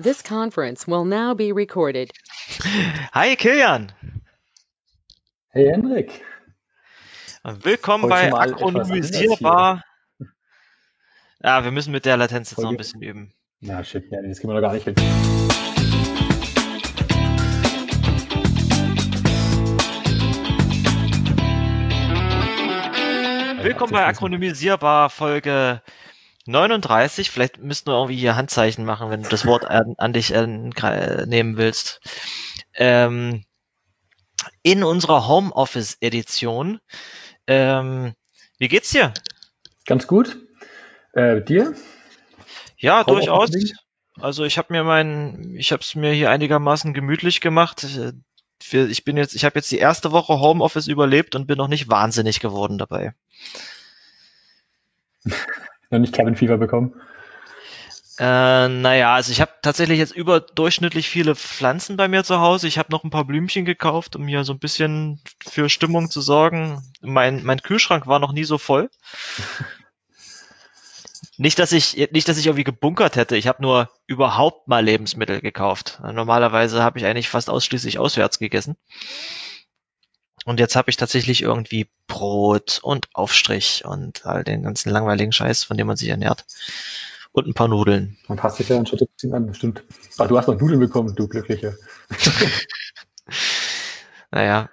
This conference will now be recorded. Hi Kilian, Hey Hendrik, willkommen Heute bei Akronymisierbar. Ja, wir müssen mit der Latenz jetzt noch ein Folge- bisschen üben. na shit, ja, das kriegen wir noch gar nicht hin. Willkommen bei Akronymisierbar Folge 39. Vielleicht müssten wir irgendwie hier Handzeichen machen, wenn du das Wort an, an dich äh, nehmen willst. Ähm, in unserer Homeoffice-Edition. Ähm, wie geht's dir? Ganz gut. Äh, dir? Ja, Homeoffice durchaus. Also ich habe mir mein, ich habe es mir hier einigermaßen gemütlich gemacht. Äh, Ich bin jetzt, ich habe jetzt die erste Woche Homeoffice überlebt und bin noch nicht wahnsinnig geworden dabei. Noch nicht Cabin Fever bekommen? Äh, naja, also ich habe tatsächlich jetzt überdurchschnittlich viele Pflanzen bei mir zu Hause. Ich habe noch ein paar Blümchen gekauft, um hier so ein bisschen für Stimmung zu sorgen. Mein, mein Kühlschrank war noch nie so voll. Nicht, dass ich, nicht, dass ich irgendwie gebunkert hätte. Ich habe nur überhaupt mal Lebensmittel gekauft. Normalerweise habe ich eigentlich fast ausschließlich auswärts gegessen. Und jetzt habe ich tatsächlich irgendwie Brot und Aufstrich und all den ganzen langweiligen Scheiß, von dem man sich ernährt. Und ein paar Nudeln. Man passt sich ja dann schon ein bisschen an, stimmt. Ach, du hast noch Nudeln bekommen, du Glücklicher. Naja.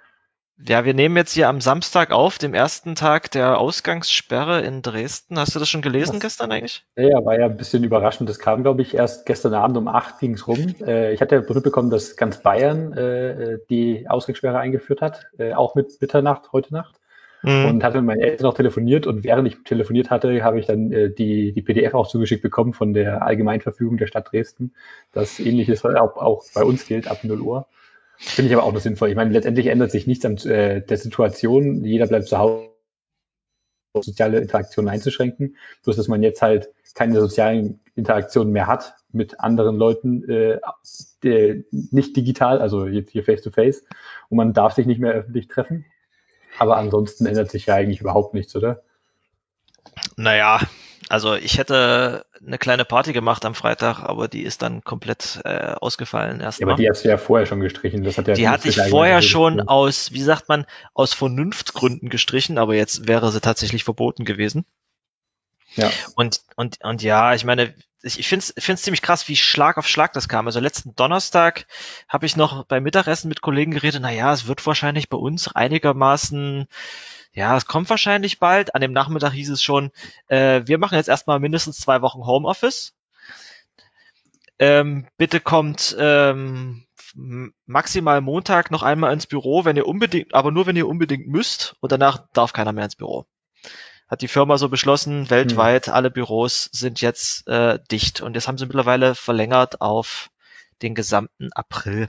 Ja, wir nehmen jetzt hier am Samstag auf, dem ersten Tag der Ausgangssperre in Dresden. Hast du das schon gelesen Was? gestern eigentlich? Ja, ja, war ja ein bisschen überraschend. Das kam, glaube ich, erst gestern Abend um 8 ging es rum. Äh, ich hatte ja mitbekommen, dass ganz Bayern äh, die Ausgangssperre eingeführt hat, äh, auch mit Mitternacht, heute Nacht. Mhm. und hatte mit meinen Eltern noch telefoniert und während ich telefoniert hatte, habe ich dann äh, die, die PDF auch zugeschickt bekommen von der Allgemeinverfügung der Stadt Dresden, dass ähnliches auch, auch bei uns gilt ab 0 Uhr. Finde ich aber auch nur sinnvoll. Ich meine, letztendlich ändert sich nichts an äh, der Situation. Jeder bleibt zu Hause, soziale Interaktionen einzuschränken. Bloß, dass man jetzt halt keine sozialen Interaktionen mehr hat mit anderen Leuten, äh, nicht digital, also jetzt hier face to face. Und man darf sich nicht mehr öffentlich treffen. Aber ansonsten ändert sich ja eigentlich überhaupt nichts, oder? Naja, also ich hätte eine kleine Party gemacht am Freitag, aber die ist dann komplett äh, ausgefallen Ja, aber erstmal. die hast du ja vorher schon gestrichen. Das hat ja Die hatte ich vorher schon tun. aus, wie sagt man, aus Vernunftgründen gestrichen, aber jetzt wäre sie tatsächlich verboten gewesen. Ja. Und, und, und ja, ich meine, ich, ich finde es ziemlich krass, wie Schlag auf Schlag das kam. Also letzten Donnerstag habe ich noch beim Mittagessen mit Kollegen geredet, na ja, es wird wahrscheinlich bei uns einigermaßen, ja, es kommt wahrscheinlich bald. An dem Nachmittag hieß es schon, äh, wir machen jetzt erstmal mindestens zwei Wochen Homeoffice. Ähm, bitte kommt ähm, maximal Montag noch einmal ins Büro, wenn ihr unbedingt, aber nur wenn ihr unbedingt müsst und danach darf keiner mehr ins Büro. Hat die Firma so beschlossen, weltweit alle Büros sind jetzt äh, dicht und jetzt haben sie mittlerweile verlängert auf den gesamten April.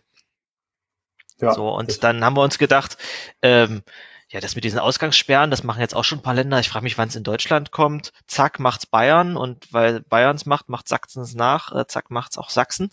Ja, so, und dann haben wir uns gedacht, ähm, ja, das mit diesen Ausgangssperren, das machen jetzt auch schon ein paar Länder. Ich frage mich, wann es in Deutschland kommt. Zack, macht's Bayern und weil Bayerns macht, macht Sachsens nach. Äh, zack, macht's auch Sachsen.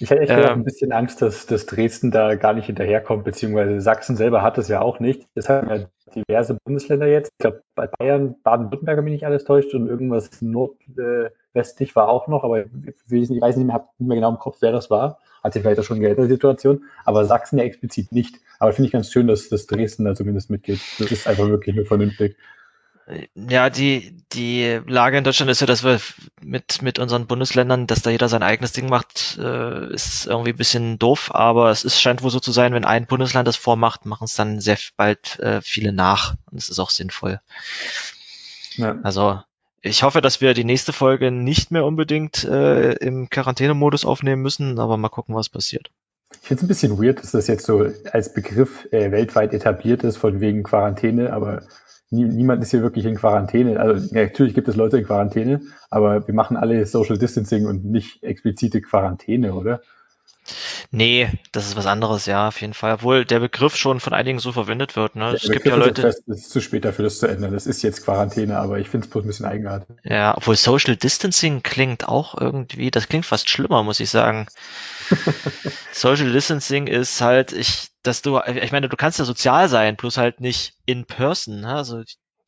Ich hätte echt ähm, ein bisschen Angst, dass, dass Dresden da gar nicht hinterherkommt, beziehungsweise Sachsen selber hat es ja auch nicht. Das haben ja diverse Bundesländer jetzt. Ich glaube, bei Bayern, Baden-Württemberg, mich nicht alles täuscht, und irgendwas nordwestlich war auch noch, aber ich weiß nicht, ich mehr, nicht mehr genau im Kopf, wer das war. Hat sich vielleicht auch schon geändert, die Situation. Aber Sachsen ja explizit nicht. Aber finde ich ganz schön, dass, dass Dresden da zumindest mitgeht. Das ist einfach wirklich nur vernünftig. Ja, die, die Lage in Deutschland ist ja, dass wir mit, mit unseren Bundesländern, dass da jeder sein eigenes Ding macht, äh, ist irgendwie ein bisschen doof, aber es ist, scheint wohl so zu sein, wenn ein Bundesland das vormacht, machen es dann sehr bald äh, viele nach und es ist auch sinnvoll. Ja. Also ich hoffe, dass wir die nächste Folge nicht mehr unbedingt äh, im Quarantänemodus aufnehmen müssen, aber mal gucken, was passiert. Ich finde es ein bisschen weird, dass das jetzt so als Begriff äh, weltweit etabliert ist, von wegen Quarantäne, aber nie, niemand ist hier wirklich in Quarantäne. Also ja, natürlich gibt es Leute in Quarantäne, aber wir machen alle Social Distancing und nicht explizite Quarantäne, oder? Nee, das ist was anderes, ja, auf jeden Fall. Obwohl der Begriff schon von einigen so verwendet wird. Ne? Es Der gibt ja Begriff ist Leute, Es ist zu spät dafür, das zu ändern. Das ist jetzt Quarantäne, aber ich finde es bloß ein bisschen eigenartig. Ja, obwohl Social Distancing klingt auch irgendwie, das klingt fast schlimmer, muss ich sagen. Social Distancing ist halt, ich, dass du, ich meine, du kannst ja sozial sein, bloß halt nicht in person, ne? also du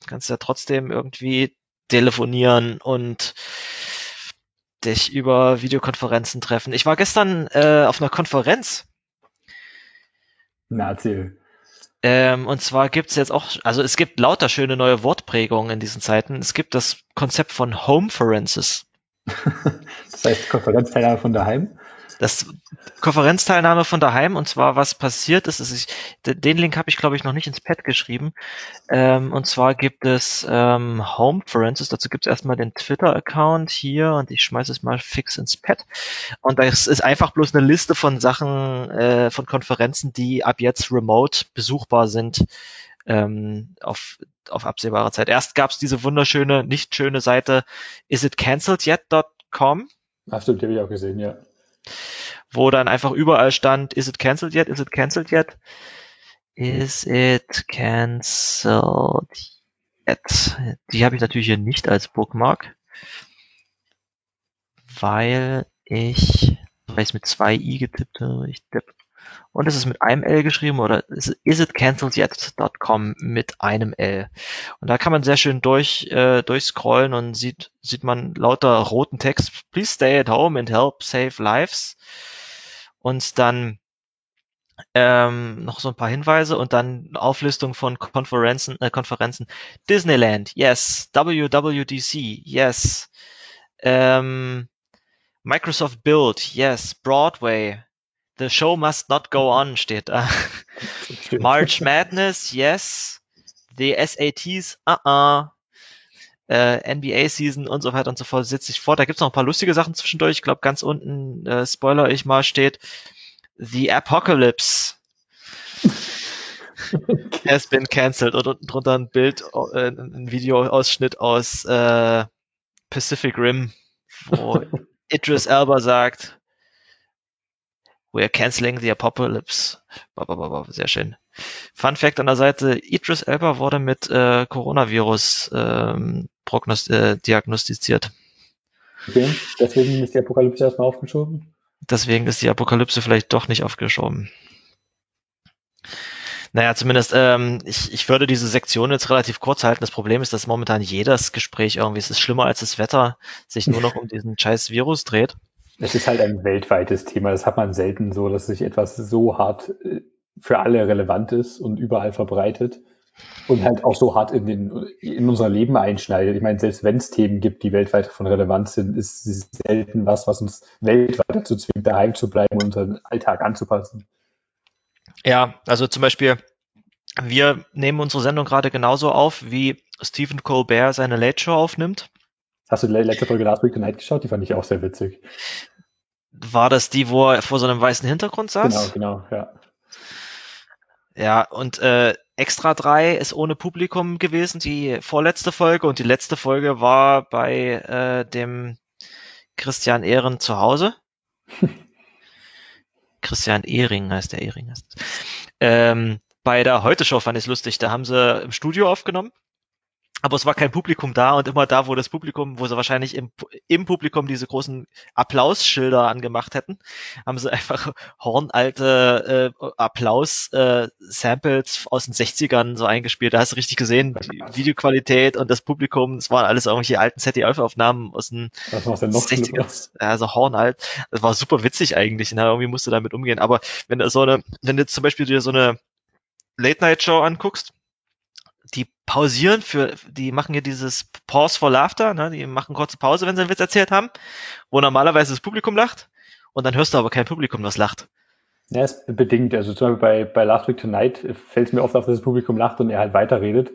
kannst ja trotzdem irgendwie telefonieren und dich über Videokonferenzen treffen. Ich war gestern äh, auf einer Konferenz. Na, erzähl. Ähm, und zwar gibt's jetzt auch, also es gibt lauter schöne neue Wortprägungen in diesen Zeiten. Es gibt das Konzept von Homeferences. das heißt Konferenzteilnahme von daheim? Das Konferenzteilnahme von daheim und zwar was passiert ist, ist ich, den Link habe ich glaube ich noch nicht ins Pad geschrieben. Ähm, und zwar gibt es ähm, Homeferences, dazu gibt es erstmal den Twitter-Account hier und ich schmeiße es mal fix ins Pad. Und das ist einfach bloß eine Liste von Sachen, äh, von Konferenzen, die ab jetzt remote besuchbar sind ähm, auf, auf absehbare Zeit. Erst gab es diese wunderschöne, nicht schöne Seite isitcancelledyet.com. Ach stimmt, die habe ich auch gesehen, ja wo dann einfach überall stand, is it cancelled yet? Is it cancelled yet? Is it cancelled yet? Die habe ich natürlich hier nicht als Bookmark, weil ich, weil ich es mit zwei i getippt habe, ich tipp. Und es ist mit einem L geschrieben oder is, it cancelled yet.com mit einem L. Und da kann man sehr schön durch, äh, durchscrollen und sieht, sieht man lauter roten Text. Please stay at home and help save lives. Und dann ähm, noch so ein paar Hinweise und dann Auflistung von Konferenzen, äh, Konferenzen. Disneyland, yes. WWDC, yes. Ähm, Microsoft Build, yes. Broadway, The show must not go on steht da. March Madness, yes. The SATs, uh-uh. Äh, NBA Season und so weiter und so fort sitze ich vor. Da gibt's noch ein paar lustige Sachen zwischendurch. Ich glaube, ganz unten, äh, Spoiler ich mal, steht The Apocalypse has been cancelled und unten drunter ein Bild, äh, ein Videoausschnitt aus äh, Pacific Rim, wo Idris Elba sagt, We're canceling the apocalypse. Sehr schön. Fun Fact an der Seite, Idris Elba wurde mit äh, Coronavirus ähm, äh, diagnostiziert. Okay, deswegen ist die Apokalypse erstmal aufgeschoben? Deswegen ist die Apokalypse vielleicht doch nicht aufgeschoben. Naja, zumindest, ähm, ich, ich würde diese Sektion jetzt relativ kurz halten. Das Problem ist, dass momentan jedes Gespräch irgendwie, es ist schlimmer als das Wetter, sich nur noch um diesen scheiß Virus dreht. Es ist halt ein weltweites Thema. Das hat man selten so, dass sich etwas so hart äh, für alle relevant ist und überall verbreitet und halt auch so hart in, den, in unser Leben einschneidet. Ich meine, selbst wenn es Themen gibt, die weltweit von Relevanz sind, ist es selten was, was uns weltweit dazu zwingt, daheim zu bleiben und unseren Alltag anzupassen. Ja, also zum Beispiel, wir nehmen unsere Sendung gerade genauso auf, wie Stephen Colbert seine Late Show aufnimmt. Hast du die letzte Folge Last Week Tonight geschaut? Die fand ich auch sehr witzig. War das die, wo er vor so einem weißen Hintergrund saß? Genau, genau, ja. Ja, und äh, Extra 3 ist ohne Publikum gewesen, die vorletzte Folge. Und die letzte Folge war bei äh, dem Christian Ehren zu Hause. Christian Ehring heißt der Ehring. Heißt ähm, bei der Heute-Show fand ich es lustig. Da haben sie im Studio aufgenommen aber es war kein Publikum da und immer da, wo das Publikum, wo sie wahrscheinlich im, im Publikum diese großen Applausschilder angemacht hätten, haben sie einfach hornalte äh, Applaus-Samples äh, aus den 60ern so eingespielt. Da hast du richtig gesehen, die Videoqualität und das Publikum, es waren alles irgendwelche alten ZDF-Aufnahmen aus den 60ern. Also hornalt. Das war super witzig eigentlich. Na, irgendwie musst du damit umgehen. Aber wenn du so eine, wenn du zum Beispiel dir so eine Late-Night-Show anguckst, die pausieren für, die machen hier dieses Pause for Laughter, ne? die machen kurze Pause, wenn sie einen Witz erzählt haben, wo normalerweise das Publikum lacht und dann hörst du aber kein Publikum, das lacht. Ja, ist bedingt. Also zum Beispiel bei, bei Last Week Tonight fällt es mir oft auf, dass das Publikum lacht und er halt weiterredet.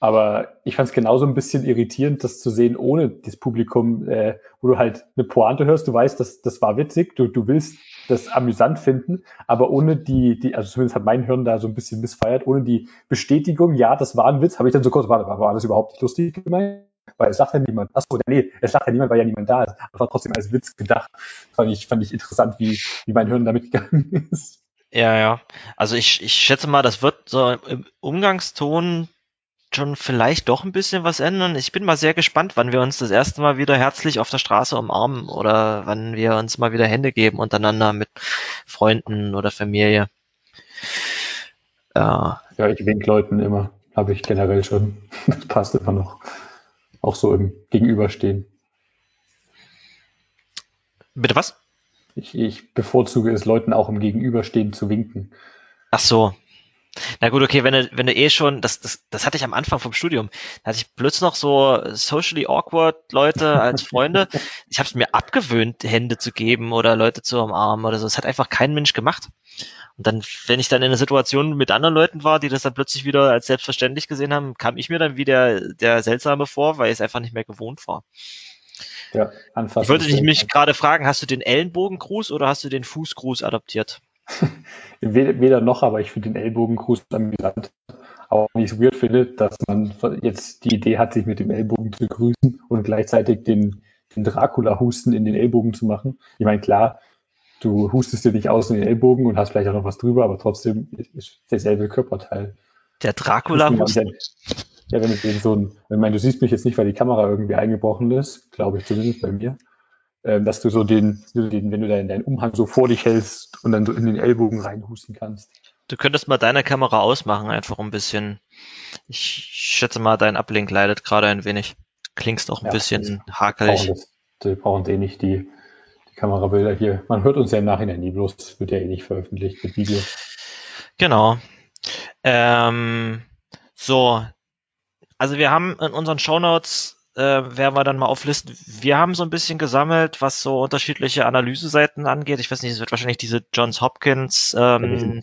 Aber ich fand es genauso ein bisschen irritierend, das zu sehen ohne das Publikum, äh, wo du halt eine Pointe hörst, du weißt, das, das war witzig, du, du willst das amüsant finden, aber ohne die, die, also zumindest hat mein Hirn da so ein bisschen missfeiert, ohne die Bestätigung, ja, das war ein Witz, habe ich dann so kurz, warte, war, das überhaupt nicht lustig gemeint? Weil es sagt ja niemand, achso, nee, es sagt ja niemand, weil ja niemand da ist. War trotzdem als Witz gedacht. Fand ich, fand ich interessant, wie, wie mein Hirn damit gegangen ist. Ja, ja. Also ich, ich schätze mal, das wird so im Umgangston schon vielleicht doch ein bisschen was ändern. Ich bin mal sehr gespannt, wann wir uns das erste Mal wieder herzlich auf der Straße umarmen oder wann wir uns mal wieder Hände geben untereinander mit Freunden oder Familie. Ja, ja ich wink Leuten immer. Habe ich generell schon. Das passt immer noch. Auch so im Gegenüberstehen. Bitte was? Ich, ich bevorzuge es, Leuten auch im Gegenüberstehen zu winken. Ach so. Na gut, okay, wenn du, wenn du eh schon, das, das, das hatte ich am Anfang vom Studium, da hatte ich plötzlich noch so socially awkward Leute als Freunde. ich habe es mir abgewöhnt, Hände zu geben oder Leute zu umarmen oder so. Das hat einfach kein Mensch gemacht. Und dann, wenn ich dann in einer Situation mit anderen Leuten war, die das dann plötzlich wieder als selbstverständlich gesehen haben, kam ich mir dann wieder der Seltsame vor, weil ich es einfach nicht mehr gewohnt war. Ja, ich wollte dich mich gerade fragen, hast du den Ellenbogengruß oder hast du den Fußgruß adoptiert? Weder noch, aber ich finde den Ellbogengruß amüsant. Auch wenn ich es weird finde, dass man jetzt die Idee hat, sich mit dem Ellbogen zu grüßen und gleichzeitig den, den Dracula-Husten in den Ellbogen zu machen. Ich meine, klar, du hustest dir nicht aus in den Ellbogen und hast vielleicht auch noch was drüber, aber trotzdem ist derselbe Körperteil. Der Dracula-Husten? Ja, wenn du so ein, ich meine, du siehst mich jetzt nicht, weil die Kamera irgendwie eingebrochen ist, glaube ich zumindest bei mir, dass du so den, den, wenn du deinen, deinen Umhang so vor dich hältst und dann so in den Ellbogen reinhusten kannst. Du könntest mal deine Kamera ausmachen, einfach ein bisschen. Ich schätze mal, dein Ablink leidet gerade ein wenig. Klingst auch ein ja, bisschen hakelig. Wir brauchen, das, wir brauchen eh nicht die, die Kamerabilder hier. Man hört uns ja im Nachhinein nie bloß, wird ja eh nicht veröffentlicht mit Video. Genau. Ähm, so, also wir haben in unseren Shownotes äh, werden wir dann mal auflisten. Wir haben so ein bisschen gesammelt, was so unterschiedliche Analyseseiten angeht. Ich weiß nicht, es wird wahrscheinlich diese Johns Hopkins ähm,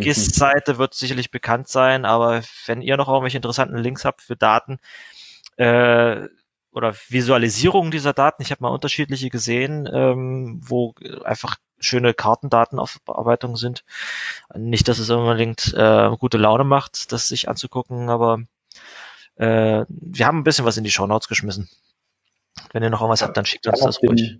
GIST-Seite wird sicherlich bekannt sein, aber wenn ihr noch irgendwelche interessanten Links habt für Daten äh, oder Visualisierungen dieser Daten, ich habe mal unterschiedliche gesehen, ähm, wo einfach schöne Kartendatenaufbearbeitungen sind. Nicht, dass es unbedingt äh, gute Laune macht, das sich anzugucken, aber äh, wir haben ein bisschen was in die Shownotes geschmissen. Wenn ihr noch irgendwas habt, dann schickt uns das den, ruhig.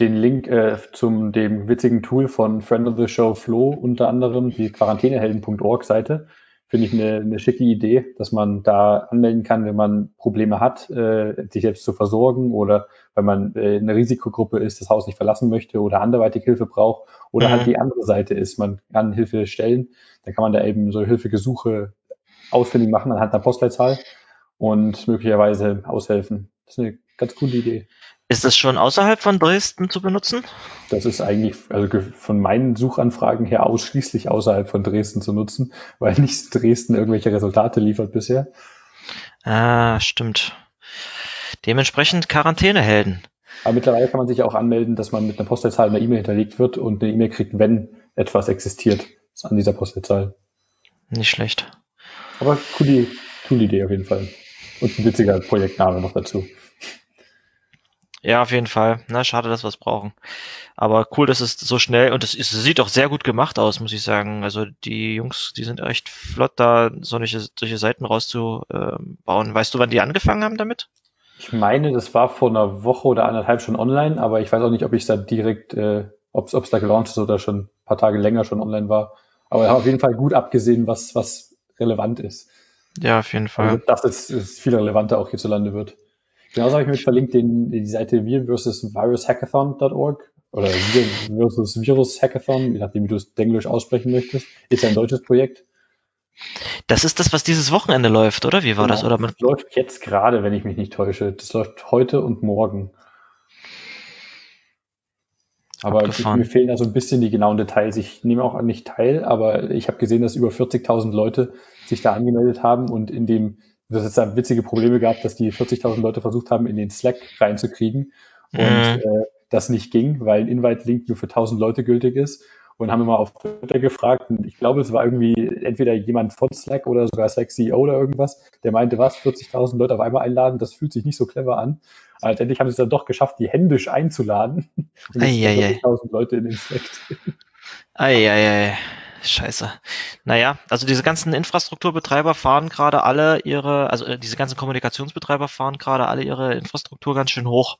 Den Link äh, zum dem witzigen Tool von Friend of the Show Flo unter anderem, die quarantänehelden.org Seite, finde ich eine, eine schicke Idee, dass man da anmelden kann, wenn man Probleme hat, äh, sich selbst zu versorgen oder wenn man äh, eine Risikogruppe ist, das Haus nicht verlassen möchte oder anderweitig Hilfe braucht oder mhm. halt die andere Seite ist, man kann Hilfe stellen, dann kann man da eben so Hilfegesuche ausfindig machen anhand einer Postleitzahl und möglicherweise aushelfen. Das ist eine ganz coole Idee. Ist das schon außerhalb von Dresden zu benutzen? Das ist eigentlich also von meinen Suchanfragen her ausschließlich außerhalb von Dresden zu nutzen, weil nicht Dresden irgendwelche Resultate liefert bisher. Ah, stimmt. Dementsprechend Quarantänehelden. Aber mittlerweile kann man sich auch anmelden, dass man mit einer Postleitzahl eine E-Mail hinterlegt wird und eine E-Mail kriegt, wenn etwas existiert an dieser Postleitzahl. Nicht schlecht. Aber coole, coole Idee auf jeden Fall. Und ein witziger Projektname noch dazu. Ja, auf jeden Fall. Na, schade, dass wir es brauchen. Aber cool, dass es so schnell und es, es sieht auch sehr gut gemacht aus, muss ich sagen. Also die Jungs, die sind echt flott, da solche, solche Seiten rauszubauen. Weißt du, wann die angefangen haben damit? Ich meine, das war vor einer Woche oder anderthalb schon online, aber ich weiß auch nicht, ob ich da direkt, äh, ob es da gelauncht ist oder schon ein paar Tage länger schon online war. Aber wir haben auf jeden Fall gut abgesehen, was, was relevant ist. Ja, auf jeden Fall. Also, dass es, es viel relevanter auch hierzulande wird. Genauso habe ich mit verlinkt den, die Seite wir versus virushackathon.org oder wir versus Virus Hackathon, je nachdem, wie du es Englisch aussprechen möchtest. Ist ja ein deutsches Projekt. Das ist das, was dieses Wochenende läuft, oder? Wie war genau, das? Oder das läuft jetzt gerade, wenn ich mich nicht täusche. Das läuft heute und morgen. Aber mir fehlen da so ein bisschen die genauen Details. Ich nehme auch nicht teil, aber ich habe gesehen, dass über 40.000 Leute sich da angemeldet haben und in dem dass es da witzige Probleme gab, dass die 40.000 Leute versucht haben, in den Slack reinzukriegen und mhm. äh, das nicht ging, weil ein Invite-Link nur für 1000 Leute gültig ist und haben immer auf Twitter gefragt und ich glaube, es war irgendwie entweder jemand von Slack oder sogar Slack CEO oder irgendwas, der meinte, was, 40.000 Leute auf einmal einladen, das fühlt sich nicht so clever an. Aber letztendlich haben sie es dann doch geschafft, die händisch einzuladen und 40.000 Leute in den Slack. Eieiei. Scheiße. Naja, also diese ganzen Infrastrukturbetreiber fahren gerade alle ihre, also äh, diese ganzen Kommunikationsbetreiber fahren gerade alle ihre Infrastruktur ganz schön hoch.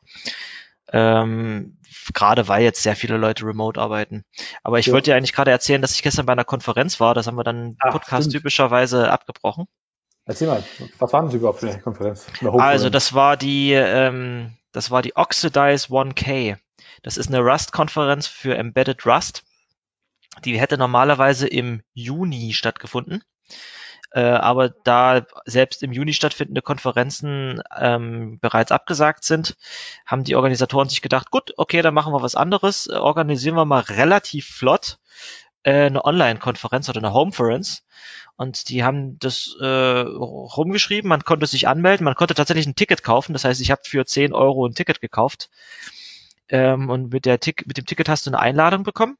Ähm, gerade weil jetzt sehr viele Leute remote arbeiten. Aber ich ja. wollte dir eigentlich gerade erzählen, dass ich gestern bei einer Konferenz war. Das haben wir dann Ach, Podcast stimmt. typischerweise abgebrochen. Erzähl mal, was waren das überhaupt für eine Konferenz? Also das war die, ähm, das war die Oxidize 1K. Das ist eine Rust-Konferenz für Embedded Rust. Die hätte normalerweise im Juni stattgefunden. äh, aber da selbst im Juni stattfindende Konferenzen ähm, bereits abgesagt sind, haben die Organisatoren sich gedacht, gut, okay, dann machen wir was anderes, äh, organisieren wir mal relativ flott eine Online-Konferenz oder eine Homeference. Und die haben das äh, rumgeschrieben, man konnte sich anmelden, man konnte tatsächlich ein Ticket kaufen. Das heißt, ich habe für 10 Euro ein Ticket gekauft. Ähm, und mit, der Tick mit dem Ticket hast du eine Einladung bekommen.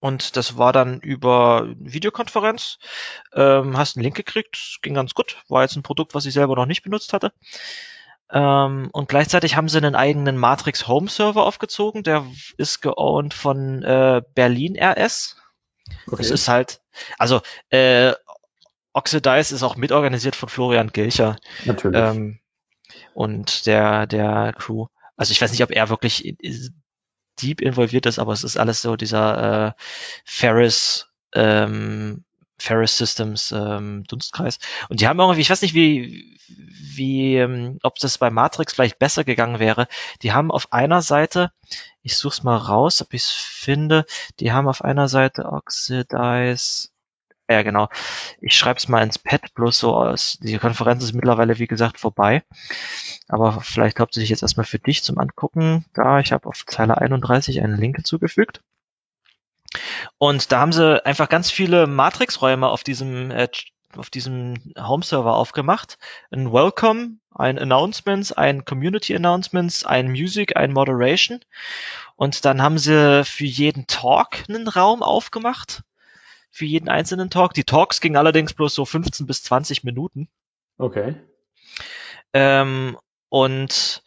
Und das war dann über Videokonferenz. Ähm, hast einen Link gekriegt, ging ganz gut. War jetzt ein Produkt, was ich selber noch nicht benutzt hatte. Ähm, und gleichzeitig haben sie einen eigenen Matrix Home Server aufgezogen. Der ist geowned von äh, Berlin RS. Okay. Das ist halt, also äh, Oxidize ist auch mitorganisiert von Florian Gilcher. Natürlich. Ähm, und der, der Crew. Also ich weiß nicht, ob er wirklich deep involviert ist, aber es ist alles so dieser äh, Ferris ähm, Ferris Systems ähm, Dunstkreis. Und die haben irgendwie, ich weiß nicht, wie, wie, ähm, ob das bei Matrix vielleicht besser gegangen wäre. Die haben auf einer Seite, ich such's mal raus, ob ich's finde, die haben auf einer Seite Oxidize, ja genau, ich schreib's mal ins Pad, bloß so aus, die Konferenz ist mittlerweile, wie gesagt, vorbei. Aber vielleicht hauptsächlich jetzt erstmal für dich zum Angucken. Da, ich habe auf Zeile 31 einen Link hinzugefügt. Und da haben sie einfach ganz viele Matrix-Räume auf diesem äh, auf diesem Home-Server aufgemacht. Ein Welcome, ein Announcements, ein Community Announcements, ein Music, ein Moderation. Und dann haben sie für jeden Talk einen Raum aufgemacht. Für jeden einzelnen Talk. Die Talks gingen allerdings bloß so 15 bis 20 Minuten. Okay. Ähm, und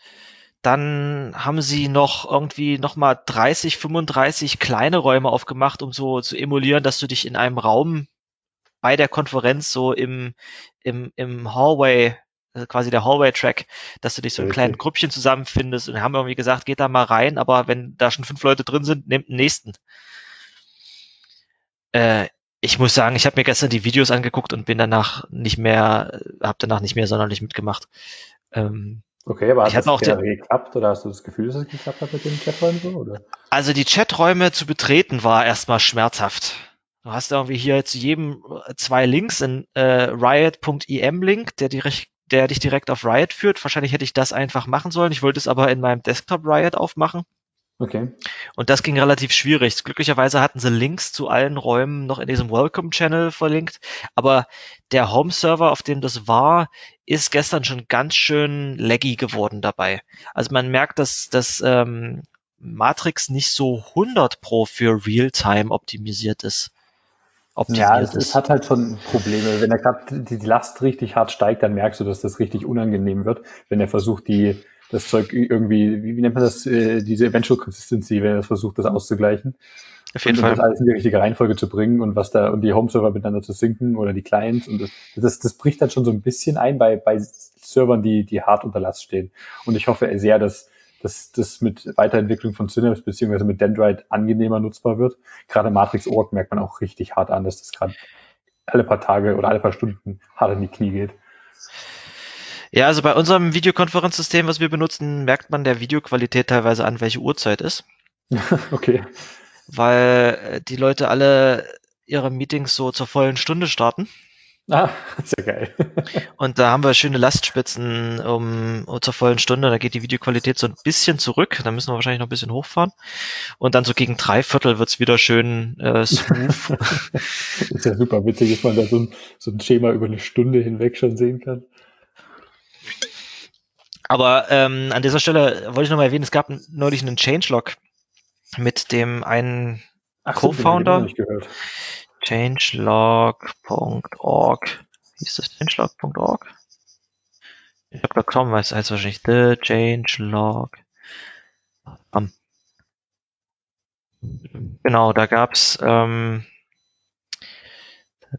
dann haben sie noch irgendwie nochmal 30, 35 kleine Räume aufgemacht, um so zu emulieren, dass du dich in einem Raum bei der Konferenz so im, im, im Hallway, also quasi der Hallway-Track, dass du dich so in kleinen Grüppchen zusammenfindest und haben irgendwie gesagt, geht da mal rein, aber wenn da schon fünf Leute drin sind, nehmt den nächsten. Äh, ich muss sagen, ich habe mir gestern die Videos angeguckt und bin danach nicht mehr, habe danach nicht mehr sonderlich mitgemacht. Ähm, Okay, aber hat es auch geklappt oder hast du das Gefühl, dass es geklappt hat mit den Chaträumen so? Oder? Also die Chaträume zu betreten war erstmal schmerzhaft. Du hast irgendwie hier zu jedem äh, zwei Links, ein äh, Riot.em-Link, der, der dich direkt auf Riot führt. Wahrscheinlich hätte ich das einfach machen sollen. Ich wollte es aber in meinem Desktop Riot aufmachen. Okay. Und das ging relativ schwierig. Glücklicherweise hatten sie Links zu allen Räumen noch in diesem Welcome-Channel verlinkt. Aber der Home-Server, auf dem das war, ist gestern schon ganz schön laggy geworden dabei. Also man merkt, dass, dass ähm, Matrix nicht so 100 Pro für Realtime optimisiert ist. Optimiert ja, es, es hat halt schon Probleme. Wenn er gerade die Last richtig hart steigt, dann merkst du, dass das richtig unangenehm wird, wenn er versucht, die das Zeug irgendwie, wie, nennt man das, äh, diese Eventual Consistency, wenn er versucht, das auszugleichen. Auf jeden und, Fall. Das alles in die richtige Reihenfolge zu bringen und was da, und die Home-Server miteinander zu sinken oder die Clients und das, das, das bricht dann schon so ein bisschen ein bei, bei Servern, die, die hart unter Last stehen. Und ich hoffe sehr, dass, dass das mit Weiterentwicklung von Synapse beziehungsweise mit Dendrite angenehmer nutzbar wird. Gerade Matrix Org merkt man auch richtig hart an, dass das gerade alle paar Tage oder alle paar Stunden hart in die Knie geht. Ja, also bei unserem Videokonferenzsystem, was wir benutzen, merkt man der Videoqualität teilweise an, welche Uhrzeit ist. okay. Weil äh, die Leute alle ihre Meetings so zur vollen Stunde starten. Ah, sehr geil. Und da haben wir schöne Lastspitzen um, um zur vollen Stunde. Da geht die Videoqualität so ein bisschen zurück. Da müssen wir wahrscheinlich noch ein bisschen hochfahren. Und dann so gegen drei Viertel wird's wieder schön äh, smooth. ist ja super witzig, dass man da so ein, so ein Schema über eine Stunde hinweg schon sehen kann. Aber ähm, an dieser Stelle wollte ich noch mal erwähnen, es gab neulich einen Changelog mit dem einen Co-Founder. Changelog.org. Hieß das changelog.org? Ich habe gerade kaum was heißt wahrscheinlich The Changelog. Um. Genau, da gab's ähm,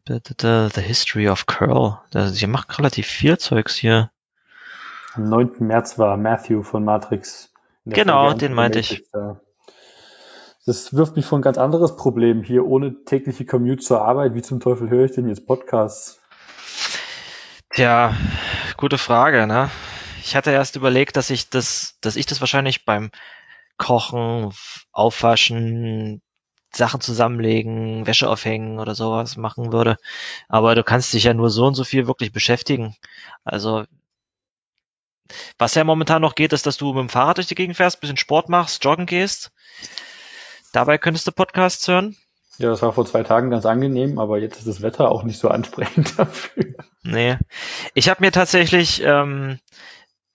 the, the, the History of Curl. Also, ihr macht relativ viel Zeugs hier. Am 9. März war Matthew von Matrix. Genau, den meinte ich. Das wirft mich vor ein ganz anderes Problem hier, ohne tägliche Commute zur Arbeit. Wie zum Teufel höre ich denn jetzt Podcasts? Tja, gute Frage, ne? Ich hatte erst überlegt, dass ich das, dass ich das wahrscheinlich beim Kochen, Aufwaschen, Sachen zusammenlegen, Wäsche aufhängen oder sowas machen würde. Aber du kannst dich ja nur so und so viel wirklich beschäftigen. Also was ja momentan noch geht, ist, dass du mit dem Fahrrad durch die Gegend fährst, bisschen Sport machst, joggen gehst. Dabei könntest du Podcasts hören. Ja, das war vor zwei Tagen ganz angenehm, aber jetzt ist das Wetter auch nicht so ansprechend dafür. Nee. Ich habe mir tatsächlich ähm,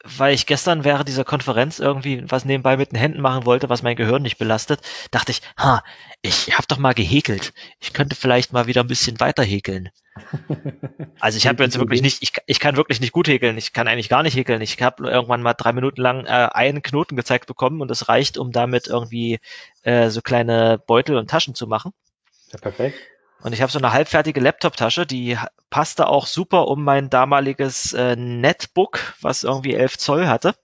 weil ich gestern während dieser Konferenz irgendwie was nebenbei mit den Händen machen wollte, was mein Gehirn nicht belastet, dachte ich, ha, ich habe doch mal gehäkelt. Ich könnte vielleicht mal wieder ein bisschen weiter häkeln. Also ich habe jetzt wirklich nicht, ich, ich kann wirklich nicht gut häkeln. Ich kann eigentlich gar nicht häkeln. Ich habe irgendwann mal drei Minuten lang äh, einen Knoten gezeigt bekommen und das reicht, um damit irgendwie äh, so kleine Beutel und Taschen zu machen. Ja, perfekt. Und ich habe so eine halbfertige Laptop-Tasche, die passte auch super um mein damaliges äh, Netbook, was irgendwie 11 Zoll hatte.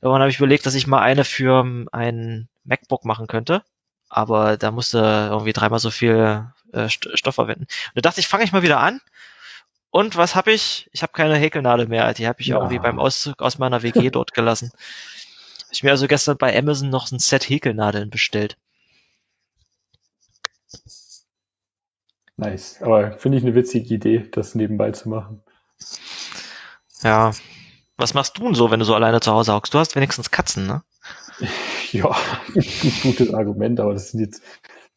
Irgendwann habe ich überlegt, dass ich mal eine für ähm, ein MacBook machen könnte. Aber da musste irgendwie dreimal so viel äh, Stoff verwenden. Und da dachte ich, fange ich mal wieder an. Und was habe ich? Ich habe keine Häkelnadel mehr. Die habe ich ja. irgendwie beim Auszug aus meiner WG dort gelassen. Ich mir also gestern bei Amazon noch ein Set Häkelnadeln bestellt. Nice. Aber finde ich eine witzige Idee, das nebenbei zu machen. Ja. Was machst du denn so, wenn du so alleine zu Hause hockst? Du hast wenigstens Katzen, ne? Ja, gutes Argument, aber das sind jetzt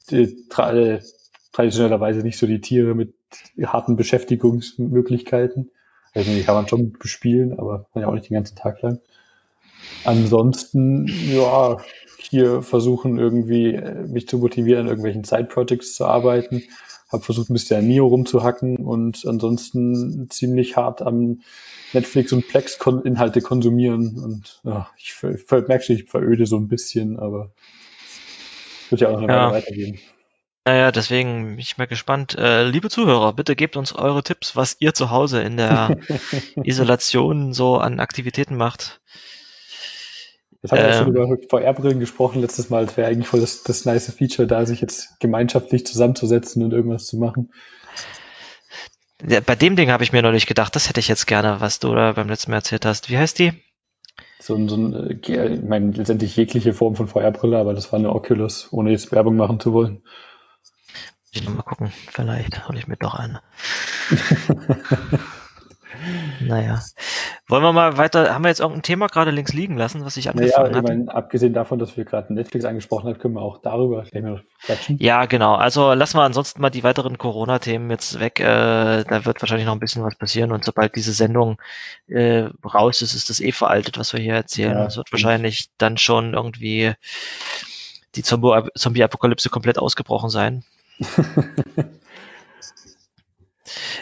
die, tra äh, traditionellerweise nicht so die Tiere mit harten Beschäftigungsmöglichkeiten. Also die kann man schon bespielen, aber ja auch nicht den ganzen Tag lang. Ansonsten, ja, hier versuchen irgendwie äh, mich zu motivieren, an irgendwelchen Side-Projects zu arbeiten habe versucht, ein bisschen an Nio rumzuhacken und ansonsten ziemlich hart am Netflix und Plex Inhalte konsumieren. Und ja, ich, ich merke schon, ich veröde so ein bisschen, aber wird ja auch noch ja. Weitergehen. Naja, deswegen bin ich mal gespannt. Äh, liebe Zuhörer, bitte gebt uns eure Tipps, was ihr zu Hause in der Isolation so an Aktivitäten macht. Jetzt haben wir ähm, schon über VR-Brillen gesprochen letztes Mal. Das wäre eigentlich voll das, das nice Feature, da sich jetzt gemeinschaftlich zusammenzusetzen und irgendwas zu machen. Ja, bei dem Ding habe ich mir noch nicht gedacht, das hätte ich jetzt gerne, was du da beim letzten Mal erzählt hast. Wie heißt die? So ein, so ein äh, ich meine, letztendlich jegliche Form von VR-Brille, aber das war eine Oculus, ohne jetzt Werbung machen zu wollen. Ich noch mal gucken, vielleicht hole ich mir doch eine. Naja. Wollen wir mal weiter, haben wir jetzt irgendein Thema gerade links liegen lassen, was ich angefangen naja, ich meine, abgesehen davon, dass wir gerade Netflix angesprochen haben, können wir auch darüber gleich mal quatschen. Ja, genau. Also lassen wir ansonsten mal die weiteren Corona-Themen jetzt weg. Äh, da wird wahrscheinlich noch ein bisschen was passieren und sobald diese Sendung äh, raus ist, ist das eh veraltet, was wir hier erzählen. Es ja, wird wahrscheinlich dann schon irgendwie die Zombie-Apokalypse komplett ausgebrochen sein.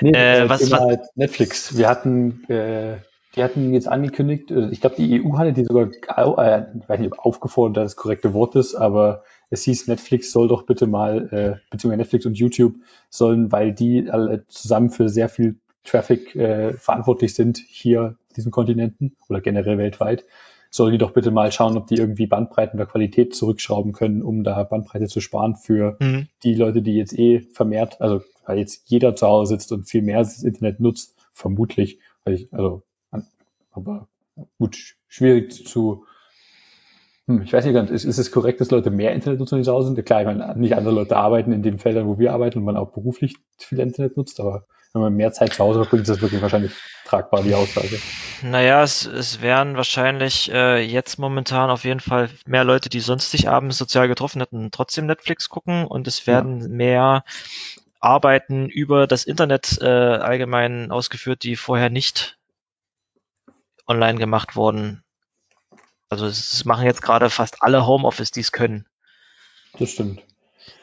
Nee, äh, was, was halt Netflix. Wir hatten, äh, die hatten jetzt angekündigt, äh, ich glaube, die EU hatte die sogar, äh, ich weiß nicht, ob aufgefordert das korrekte Wort ist, aber es hieß, Netflix soll doch bitte mal, äh, beziehungsweise Netflix und YouTube sollen, weil die alle zusammen für sehr viel Traffic äh, verantwortlich sind hier auf diesen Kontinenten oder generell weltweit, sollen die doch bitte mal schauen, ob die irgendwie Bandbreiten der Qualität zurückschrauben können, um da Bandbreite zu sparen für mhm. die Leute, die jetzt eh vermehrt, also weil jetzt jeder zu Hause sitzt und viel mehr das Internet nutzt, vermutlich, weil ich, also, aber gut, schwierig zu, hm, ich weiß nicht ganz, ist, ist es korrekt, dass Leute mehr Internet nutzen, die zu Hause sind? Klar, ich meine, nicht andere Leute arbeiten in den Feldern, wo wir arbeiten und man auch beruflich viel Internet nutzt, aber wenn man mehr Zeit zu Hause verbringt, ist das wirklich wahrscheinlich tragbar, die Aussage. Naja, es, es wären wahrscheinlich äh, jetzt momentan auf jeden Fall mehr Leute, die sonst sich abends sozial getroffen hätten, trotzdem Netflix gucken und es werden ja. mehr Arbeiten über das Internet äh, allgemein ausgeführt, die vorher nicht online gemacht wurden. Also es machen jetzt gerade fast alle Homeoffice, die es können. Das stimmt.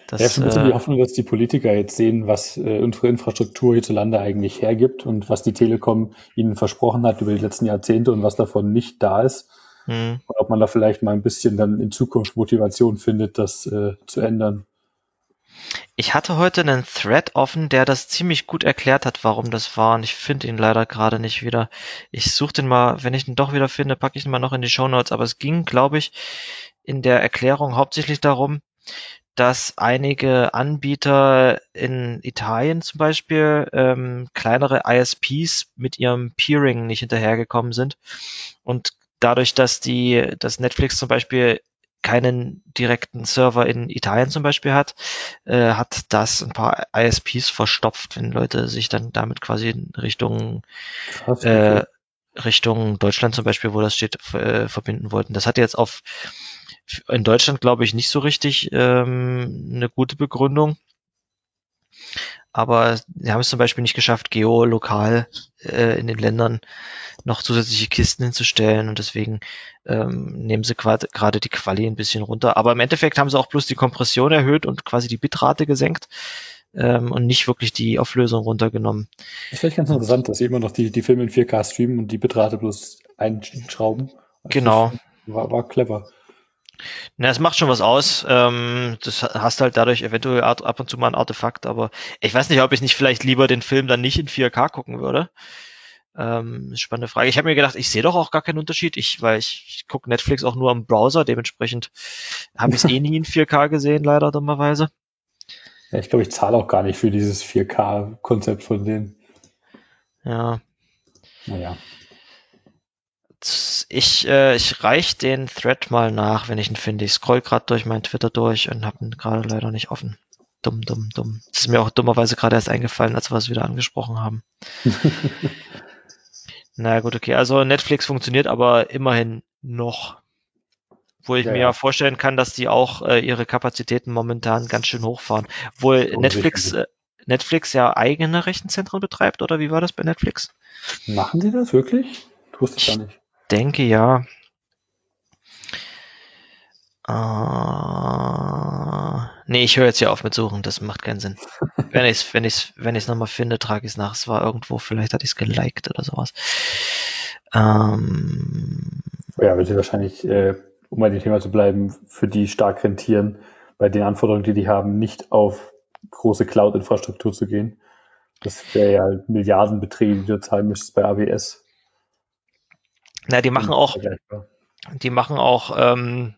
Das, ja, ich habe ein bisschen die äh, Hoffnung, dass die Politiker jetzt sehen, was äh, unsere Infrastruktur hierzulande eigentlich hergibt und was die Telekom ihnen versprochen hat über die letzten Jahrzehnte und was davon nicht da ist. Mhm. Und ob man da vielleicht mal ein bisschen dann in Zukunft Motivation findet, das äh, zu ändern. Ich hatte heute einen Thread offen, der das ziemlich gut erklärt hat, warum das war. Und ich finde ihn leider gerade nicht wieder. Ich suche den mal, wenn ich ihn doch wieder finde, packe ich ihn mal noch in die Show Notes. Aber es ging, glaube ich, in der Erklärung hauptsächlich darum, dass einige Anbieter in Italien zum Beispiel ähm, kleinere ISPs mit ihrem Peering nicht hinterhergekommen sind und dadurch, dass die, dass Netflix zum Beispiel keinen direkten Server in Italien zum Beispiel hat, äh, hat das ein paar ISPs verstopft, wenn Leute sich dann damit quasi in Richtung Krass, äh, Richtung Deutschland zum Beispiel, wo das steht, äh, verbinden wollten. Das hat jetzt auf in Deutschland, glaube ich, nicht so richtig ähm, eine gute Begründung. Aber sie haben es zum Beispiel nicht geschafft, geolokal äh, in den Ländern noch zusätzliche Kisten hinzustellen und deswegen ähm, nehmen sie gerade die Quali ein bisschen runter. Aber im Endeffekt haben sie auch bloß die Kompression erhöht und quasi die Bitrate gesenkt ähm, und nicht wirklich die Auflösung runtergenommen. Das ist vielleicht ganz interessant, dass sie immer noch die, die Filme in 4K streamen und die Bitrate bloß einschrauben. Also genau. War, war clever. Na, es macht schon was aus. Ähm, das hast halt dadurch eventuell ab und zu mal ein Artefakt, aber ich weiß nicht, ob ich nicht vielleicht lieber den Film dann nicht in 4K gucken würde. Ähm, spannende Frage. Ich habe mir gedacht, ich sehe doch auch gar keinen Unterschied, ich, weil ich, ich gucke Netflix auch nur am Browser, dementsprechend habe ich es eh nie in 4K gesehen, leider dummerweise. Ja, ich glaube, ich zahle auch gar nicht für dieses 4K-Konzept von denen. Ja. Naja. Ich, äh, ich reich den Thread mal nach, wenn ich ihn finde. Ich scroll gerade durch meinen Twitter durch und habe ihn gerade leider nicht offen. Dumm, dumm, dumm. Das ist mir auch dummerweise gerade erst eingefallen, als wir es wieder angesprochen haben. Na gut, okay. Also Netflix funktioniert aber immerhin noch. Wo ich ja, mir ja vorstellen kann, dass die auch äh, ihre Kapazitäten momentan ganz schön hochfahren. Wohl Netflix, äh, Netflix ja eigene Rechenzentren betreibt, oder wie war das bei Netflix? Machen sie das wirklich? Ich wusste ich gar nicht. Denke ja. Uh, nee, ich höre jetzt hier auf mit Suchen, das macht keinen Sinn. wenn ich es wenn ich's, wenn ich's nochmal finde, trage ich es nach. Es war irgendwo, vielleicht hatte ich es geliked oder sowas. Ähm, ja, wird sie wahrscheinlich, äh, um bei dem Thema zu bleiben, für die stark rentieren, bei den Anforderungen, die die haben, nicht auf große Cloud-Infrastruktur zu gehen. Das wäre ja Milliardenbeträge, die du zahlen müsstest bei AWS. Na, die machen auch, die machen auch ähm,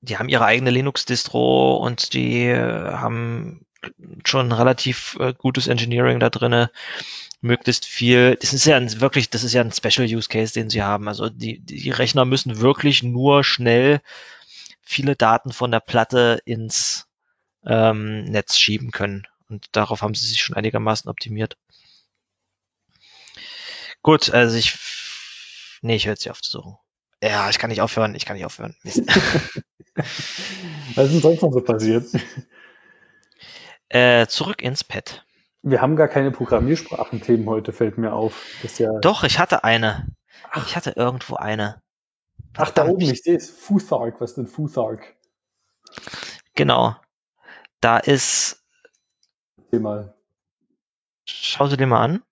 die haben ihre eigene Linux-Distro und die äh, haben schon relativ äh, gutes Engineering da drinne, möglichst viel. Das ist ja ein, wirklich, das ist ja ein Special Use Case, den sie haben. Also die, die Rechner müssen wirklich nur schnell viele Daten von der Platte ins ähm, Netz schieben können. Und darauf haben sie sich schon einigermaßen optimiert. Gut, also ich, nee, ich höre jetzt auf zu suchen. Ja, ich kann nicht aufhören, ich kann nicht aufhören. Was ist denn sonst noch so passiert? Äh, zurück ins Pad. Wir haben gar keine Programmiersprachenthemen heute, fällt mir auf. Ja Doch, ich hatte eine. Ach. Ich hatte irgendwo eine. Ach, da oben, ich sehe es. Futhark, was ist denn Futhark? Genau. Da ist. Seh mal. Schau sie dir mal an.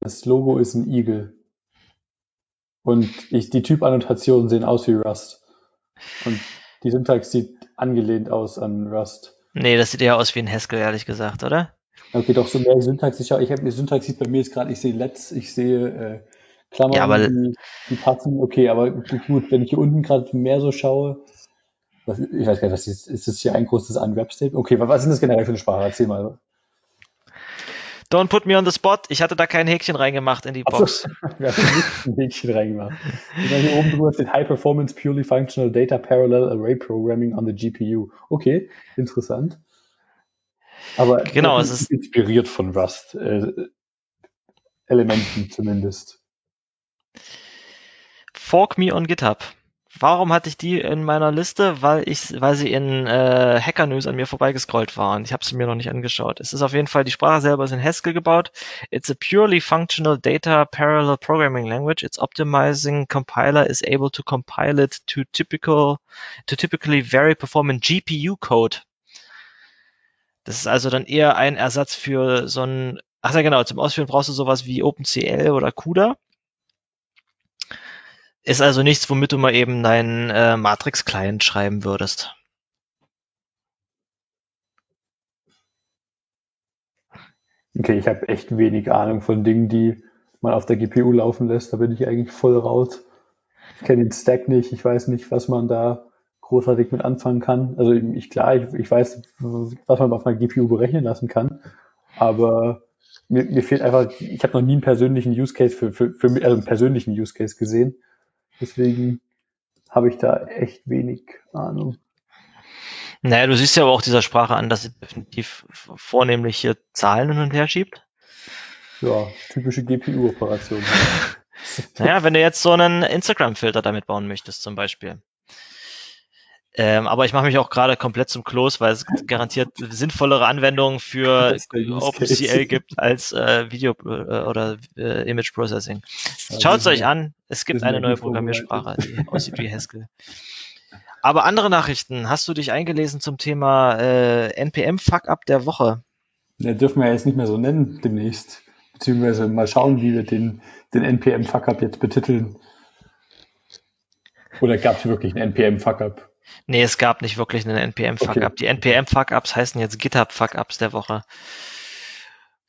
Das Logo ist ein Igel. Und ich, die Typannotationen sehen aus wie Rust. Und die Syntax sieht angelehnt aus an Rust. Nee, das sieht eher aus wie ein Haskell, ehrlich gesagt, oder? Okay, doch so mehr Syntax. Ich, ich habe die Syntax sieht bei mir jetzt gerade, ich sehe Let's, ich sehe äh, Klammern, ja, aber, die, die passen. Okay, aber gut, wenn ich hier unten gerade mehr so schaue, was, ich weiß gar nicht, was ist, ist das hier ein großes Unwrap-Statement? Okay, was ist das generell für eine Sprache? Erzähl mal. Don't put me on the spot. Ich hatte da kein Häkchen reingemacht in die Box. Wir haben nicht ein Häkchen reingemacht. Und dann hier oben drüber steht High Performance Purely Functional Data Parallel Array Programming on the GPU. Okay, interessant. Aber genau, es ist inspiriert von Rust. Äh, Elementen zumindest. Fork me on GitHub. Warum hatte ich die in meiner Liste? Weil ich, weil sie in äh, Hacker News an mir vorbeigescrollt waren. Ich habe sie mir noch nicht angeschaut. Es ist auf jeden Fall die Sprache selber ist in Haskell gebaut. It's a purely functional data parallel programming language. Its optimizing compiler is able to compile it to typical to typically very performant GPU code. Das ist also dann eher ein Ersatz für so ein Ach ja, genau, zum Ausführen brauchst du sowas wie OpenCL oder CUDA. Ist also nichts, womit du mal eben deinen äh, Matrix-Client schreiben würdest. Okay, ich habe echt wenig Ahnung von Dingen, die man auf der GPU laufen lässt. Da bin ich eigentlich voll raus. Ich kenne den Stack nicht. Ich weiß nicht, was man da großartig mit anfangen kann. Also ich klar, ich, ich weiß, was man auf einer GPU berechnen lassen kann. Aber mir, mir fehlt einfach, ich habe noch nie einen persönlichen Use Case für, für, für also einen persönlichen Use Case gesehen. Deswegen habe ich da echt wenig Ahnung. Naja, du siehst ja aber auch dieser Sprache an, dass sie definitiv vornehmlich hier Zahlen hin und her schiebt. Ja, typische GPU-Operation. naja, wenn du jetzt so einen Instagram-Filter damit bauen möchtest, zum Beispiel. Ähm, aber ich mache mich auch gerade komplett zum Close, weil es garantiert sinnvollere Anwendungen für OpenCL gibt als äh, Video äh, oder äh, Image Processing. Schaut es euch an, es gibt eine neue Programmiersprache, die aussieht wie Haskell. Aber andere Nachrichten, hast du dich eingelesen zum Thema äh, NPM-Fuck-Up der Woche? Ja, dürfen wir jetzt nicht mehr so nennen demnächst. Beziehungsweise mal schauen, wie wir den, den NPM-Fuck-Up jetzt betiteln. Oder gab es wirklich einen NPM-Fuck-Up? Nee, es gab nicht wirklich einen NPM-Fuck-Up. Okay. Die NPM-Fuck-Ups heißen jetzt GitHub-Fuck-Ups der Woche.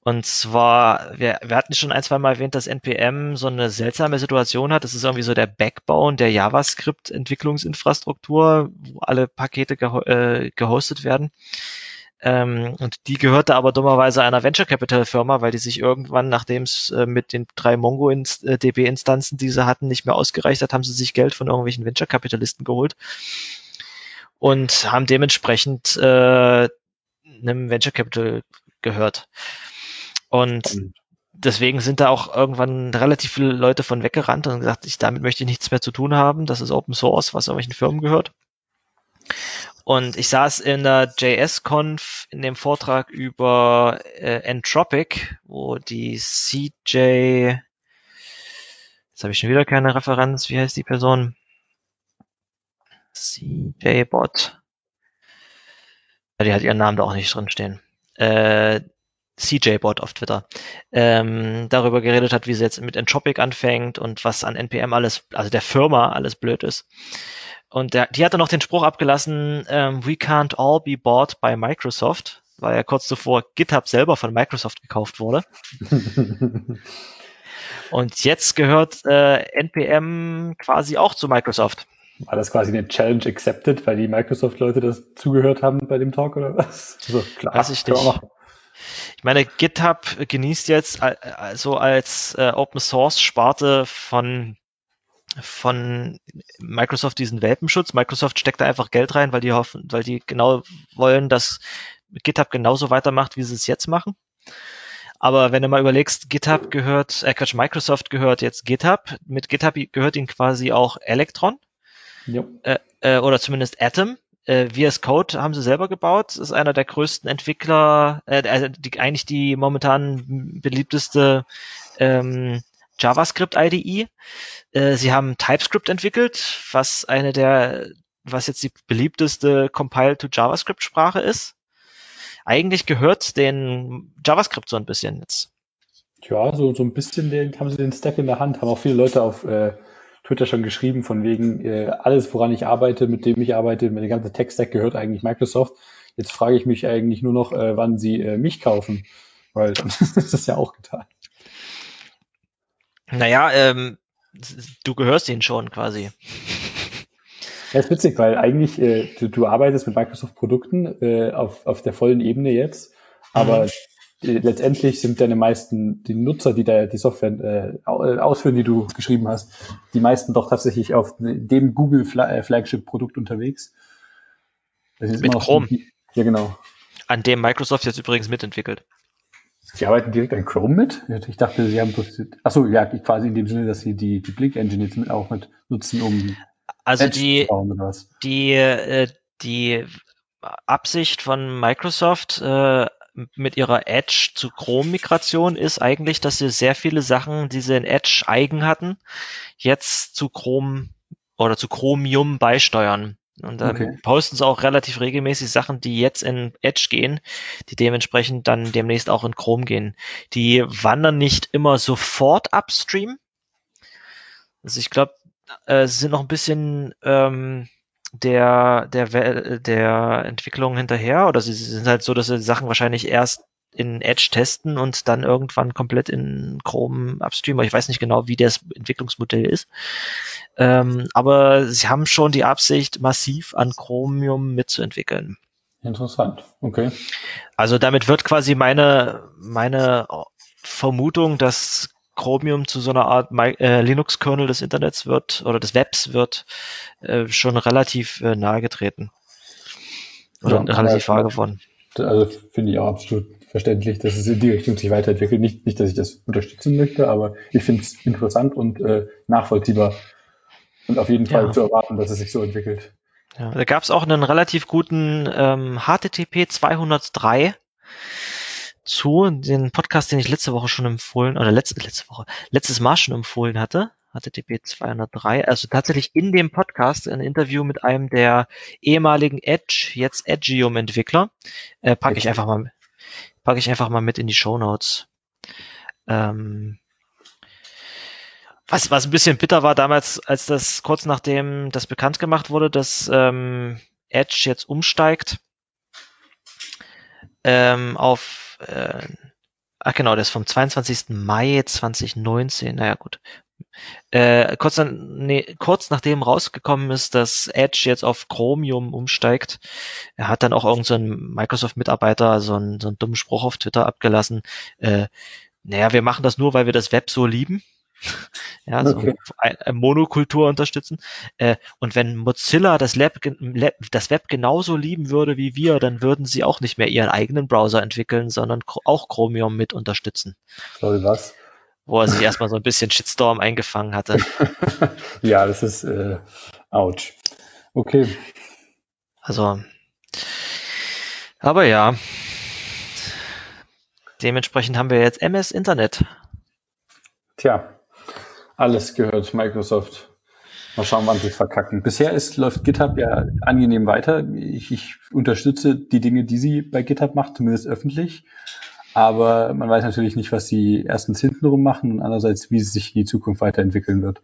Und zwar, wir, wir hatten schon ein, zwei Mal erwähnt, dass NPM so eine seltsame Situation hat. Das ist irgendwie so der Backbone der JavaScript-Entwicklungsinfrastruktur, wo alle Pakete geho äh, gehostet werden. Ähm, und die gehörte aber dummerweise einer Venture Capital Firma, weil die sich irgendwann, nachdem es äh, mit den drei MongoDB-Instanzen, die sie hatten, nicht mehr ausgereicht hat, haben sie sich Geld von irgendwelchen Venture Kapitalisten geholt und haben dementsprechend äh, einem Venture Capital gehört. Und deswegen sind da auch irgendwann relativ viele Leute von weggerannt und gesagt, ich, damit möchte ich nichts mehr zu tun haben. Das ist Open Source, was irgendwelchen Firmen gehört. Und ich saß in der JS-Conf in dem Vortrag über äh, Entropic, wo die CJ, jetzt habe ich schon wieder keine Referenz, wie heißt die Person? CJ-Bot. Die hat ihren Namen da auch nicht drin stehen. Äh, CJ-Bot auf Twitter, ähm, darüber geredet hat, wie sie jetzt mit Entropic anfängt und was an NPM alles, also der Firma alles blöd ist. Und der, die hatte noch den Spruch abgelassen, ähm, we can't all be bought by Microsoft, weil ja kurz zuvor GitHub selber von Microsoft gekauft wurde. und jetzt gehört äh, NPM quasi auch zu Microsoft. War das quasi eine Challenge accepted, weil die Microsoft-Leute das zugehört haben bei dem Talk oder was? So, klar. Weiß ich nicht. Ich meine, GitHub genießt jetzt also als äh, Open Source Sparte von von Microsoft diesen Welpenschutz. Microsoft steckt da einfach Geld rein, weil die hoffen, weil die genau wollen, dass GitHub genauso weitermacht, wie sie es jetzt machen. Aber wenn du mal überlegst, GitHub gehört, äh Quatsch, Microsoft gehört jetzt GitHub. Mit GitHub gehört ihnen quasi auch Electron. Äh, äh, oder zumindest Atom. Äh, VS Code haben sie selber gebaut. Ist einer der größten Entwickler, äh, also die, eigentlich die momentan beliebteste ähm, JavaScript IDE. Äh, sie haben TypeScript entwickelt, was eine der, was jetzt die beliebteste Compile to JavaScript Sprache ist. Eigentlich gehört den JavaScript so ein bisschen jetzt. Ja, so, so ein bisschen den, haben sie den Stack in der Hand, haben auch viele Leute auf äh, Twitter schon geschrieben, von wegen, äh, alles, woran ich arbeite, mit dem ich arbeite, mit dem ganzen Tech-Stack gehört eigentlich Microsoft. Jetzt frage ich mich eigentlich nur noch, äh, wann sie äh, mich kaufen, weil dann ist das ja auch getan. Naja, ähm, du gehörst ihnen schon quasi. Ja, ist witzig, weil eigentlich äh, du, du arbeitest mit Microsoft-Produkten äh, auf, auf der vollen Ebene jetzt, aber mhm letztendlich sind deine meisten, die Nutzer, die da die Software äh, ausführen, die du geschrieben hast, die meisten doch tatsächlich auf dem Google äh, Flagship-Produkt unterwegs. Mit Chrome. Die, ja, genau. An dem Microsoft jetzt übrigens mitentwickelt. Sie arbeiten direkt an Chrome mit? Ich dachte, sie haben achso, ja, quasi in dem Sinne, dass sie die, die Blink Engine jetzt mit, auch mit nutzen, um also Edge die, die, äh, die Absicht von Microsoft, äh, mit ihrer Edge zu Chrome-Migration ist eigentlich, dass sie sehr viele Sachen, die sie in Edge eigen hatten, jetzt zu Chrome oder zu Chromium beisteuern. Und dann okay. posten sie auch relativ regelmäßig Sachen, die jetzt in Edge gehen, die dementsprechend dann demnächst auch in Chrome gehen. Die wandern nicht immer sofort upstream. Also ich glaube, äh, sie sind noch ein bisschen ähm, der, der, der Entwicklung hinterher oder sie sind halt so, dass sie Sachen wahrscheinlich erst in Edge testen und dann irgendwann komplett in Chrome upstreamen. Ich weiß nicht genau, wie das Entwicklungsmodell ist. Ähm, aber sie haben schon die Absicht, massiv an Chromium mitzuentwickeln. Interessant, okay. Also damit wird quasi meine, meine Vermutung, dass Chromium zu so einer Art äh, Linux-Kernel des Internets wird oder des Webs wird, äh, schon relativ äh, nahe getreten. Oder ja, relativ wahr geworden. Also finde ich auch absolut verständlich, dass es in die Richtung sich weiterentwickelt. Nicht, nicht dass ich das unterstützen möchte, aber ich finde es interessant und äh, nachvollziehbar und auf jeden Fall ja. zu erwarten, dass es sich so entwickelt. Ja, da gab es auch einen relativ guten ähm, HTTP 203 zu, den Podcast, den ich letzte Woche schon empfohlen, oder letzte, letzte Woche, letztes Mal schon empfohlen hatte, HTTP 203, also tatsächlich in dem Podcast ein Interview mit einem der ehemaligen Edge, jetzt Edgium Entwickler, äh, packe ich einfach mal, packe ich einfach mal mit in die Show Notes. Ähm, was, was ein bisschen bitter war damals, als das kurz nachdem das bekannt gemacht wurde, dass ähm, Edge jetzt umsteigt ähm, auf äh, Ach genau, das ist vom 22. Mai 2019. Naja, gut. Äh, kurz, dann, nee, kurz nachdem rausgekommen ist, dass Edge jetzt auf Chromium umsteigt, er hat dann auch irgendein so Microsoft-Mitarbeiter so einen, so einen dummen Spruch auf Twitter abgelassen. Äh, naja, wir machen das nur, weil wir das Web so lieben. ja, so okay. Monokultur unterstützen. Äh, und wenn Mozilla das, Lab, das Web genauso lieben würde wie wir, dann würden sie auch nicht mehr ihren eigenen Browser entwickeln, sondern auch Chromium mit unterstützen. Sorry, was? Wo er sich erstmal so ein bisschen Shitstorm eingefangen hatte. ja, das ist äh, ouch. Okay. Also, aber ja. Dementsprechend haben wir jetzt MS Internet. Tja, alles gehört Microsoft. Mal schauen, wann sie verkacken. Bisher ist, läuft GitHub ja angenehm weiter. Ich, ich unterstütze die Dinge, die sie bei GitHub macht, zumindest öffentlich. Aber man weiß natürlich nicht, was sie erstens hintenrum machen und andererseits, wie sie sich in die Zukunft weiterentwickeln wird.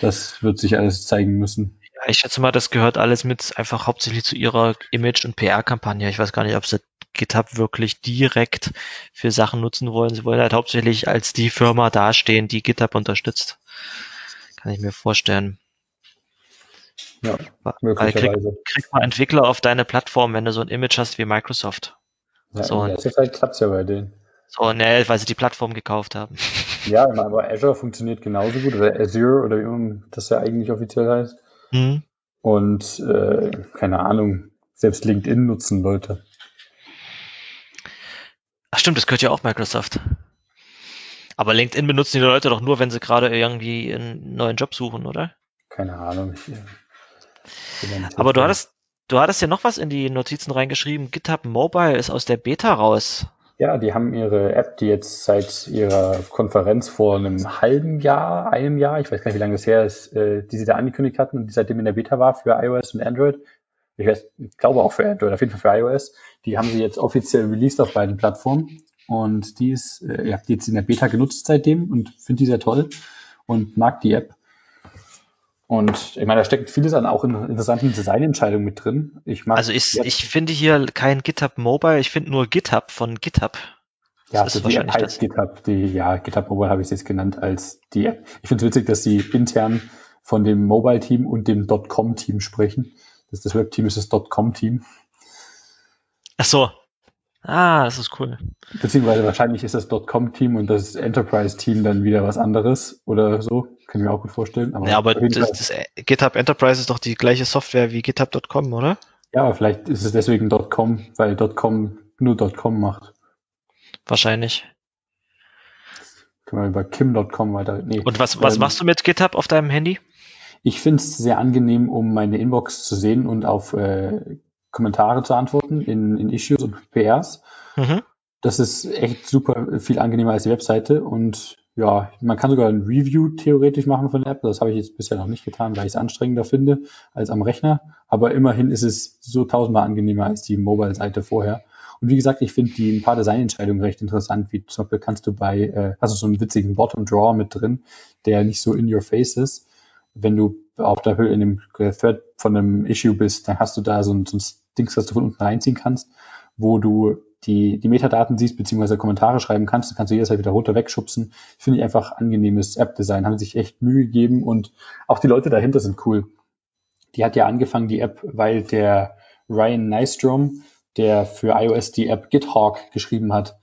Das wird sich alles zeigen müssen. Ja, ich schätze mal, das gehört alles mit einfach hauptsächlich zu ihrer Image- und PR-Kampagne. Ich weiß gar nicht, ob sie GitHub wirklich direkt für Sachen nutzen wollen. Sie wollen halt hauptsächlich als die Firma dastehen, die GitHub unterstützt. Kann ich mir vorstellen. Ja, möglicherweise. Krieg, krieg mal Entwickler auf deine Plattform, wenn du so ein Image hast wie Microsoft. Ja, so, der Zeit klappt ja bei denen. So, ne, weil sie die Plattform gekauft haben. Ja, aber Azure funktioniert genauso gut, oder Azure, oder wie das ja eigentlich offiziell heißt. Mhm. Und, äh, keine Ahnung, selbst LinkedIn nutzen Leute. Ach stimmt, das gehört ja auch Microsoft. Aber LinkedIn benutzen die Leute doch nur, wenn sie gerade irgendwie einen neuen Job suchen, oder? Keine Ahnung. Aber du hattest, du hattest ja noch was in die Notizen reingeschrieben. GitHub Mobile ist aus der Beta raus. Ja, die haben ihre App, die jetzt seit ihrer Konferenz vor einem halben Jahr, einem Jahr, ich weiß gar nicht, wie lange das her ist, äh, die sie da angekündigt hatten und die seitdem in der Beta war für iOS und Android, ich, weiß, ich glaube auch für Android, auf jeden Fall für iOS. Die haben sie jetzt offiziell released auf beiden Plattformen. Und die ist, äh, ich habe die jetzt in der Beta genutzt seitdem und finde die sehr toll und mag die App. Und ich meine, da steckt vieles an auch in interessanten Designentscheidungen mit drin. Ich mag also ich, ich finde hier kein GitHub Mobile, ich finde nur GitHub von GitHub. Ja, das ist wahrscheinlich heißt das. GitHub, die, ja, GitHub Mobile habe ich es jetzt genannt als die App. Ich finde es witzig, dass sie intern von dem Mobile-Team und dem .com-Team sprechen. Das, das Web-Team ist das .com-Team. Ach so. Ah, das ist cool. Beziehungsweise wahrscheinlich ist das .com-Team und das Enterprise-Team dann wieder was anderes oder so. Kann ich mir auch gut vorstellen. Aber ja, aber das, das GitHub Enterprise ist doch die gleiche Software wie GitHub.com, oder? Ja, vielleicht ist es deswegen .com, weil .com nur .com macht. Wahrscheinlich. Können wir über kim.com weiter. Nee. Und was, was ähm, machst du mit GitHub auf deinem Handy? Ich finde es sehr angenehm, um meine Inbox zu sehen und auf äh, Kommentare zu antworten in, in Issues und PRs. Mhm. Das ist echt super viel angenehmer als die Webseite und ja, man kann sogar ein Review theoretisch machen von der App. Das habe ich jetzt bisher noch nicht getan, weil ich es anstrengender finde als am Rechner. Aber immerhin ist es so tausendmal angenehmer als die Mobile-Seite vorher. Und wie gesagt, ich finde die ein paar Designentscheidungen recht interessant, wie zum Beispiel kannst du bei, äh, hast du so einen witzigen Bottom Draw mit drin, der nicht so in your face ist wenn du auf der Höhe in dem Thread von einem Issue bist, dann hast du da so ein, so ein Dings, was du von unten reinziehen kannst, wo du die, die Metadaten siehst, beziehungsweise Kommentare schreiben kannst, dann kannst du jederzeit wieder runter wegschubsen. Finde ich einfach angenehmes App-Design, haben sich echt Mühe gegeben und auch die Leute dahinter sind cool. Die hat ja angefangen, die App, weil der Ryan Nystrom, der für iOS die App GitHawk geschrieben hat,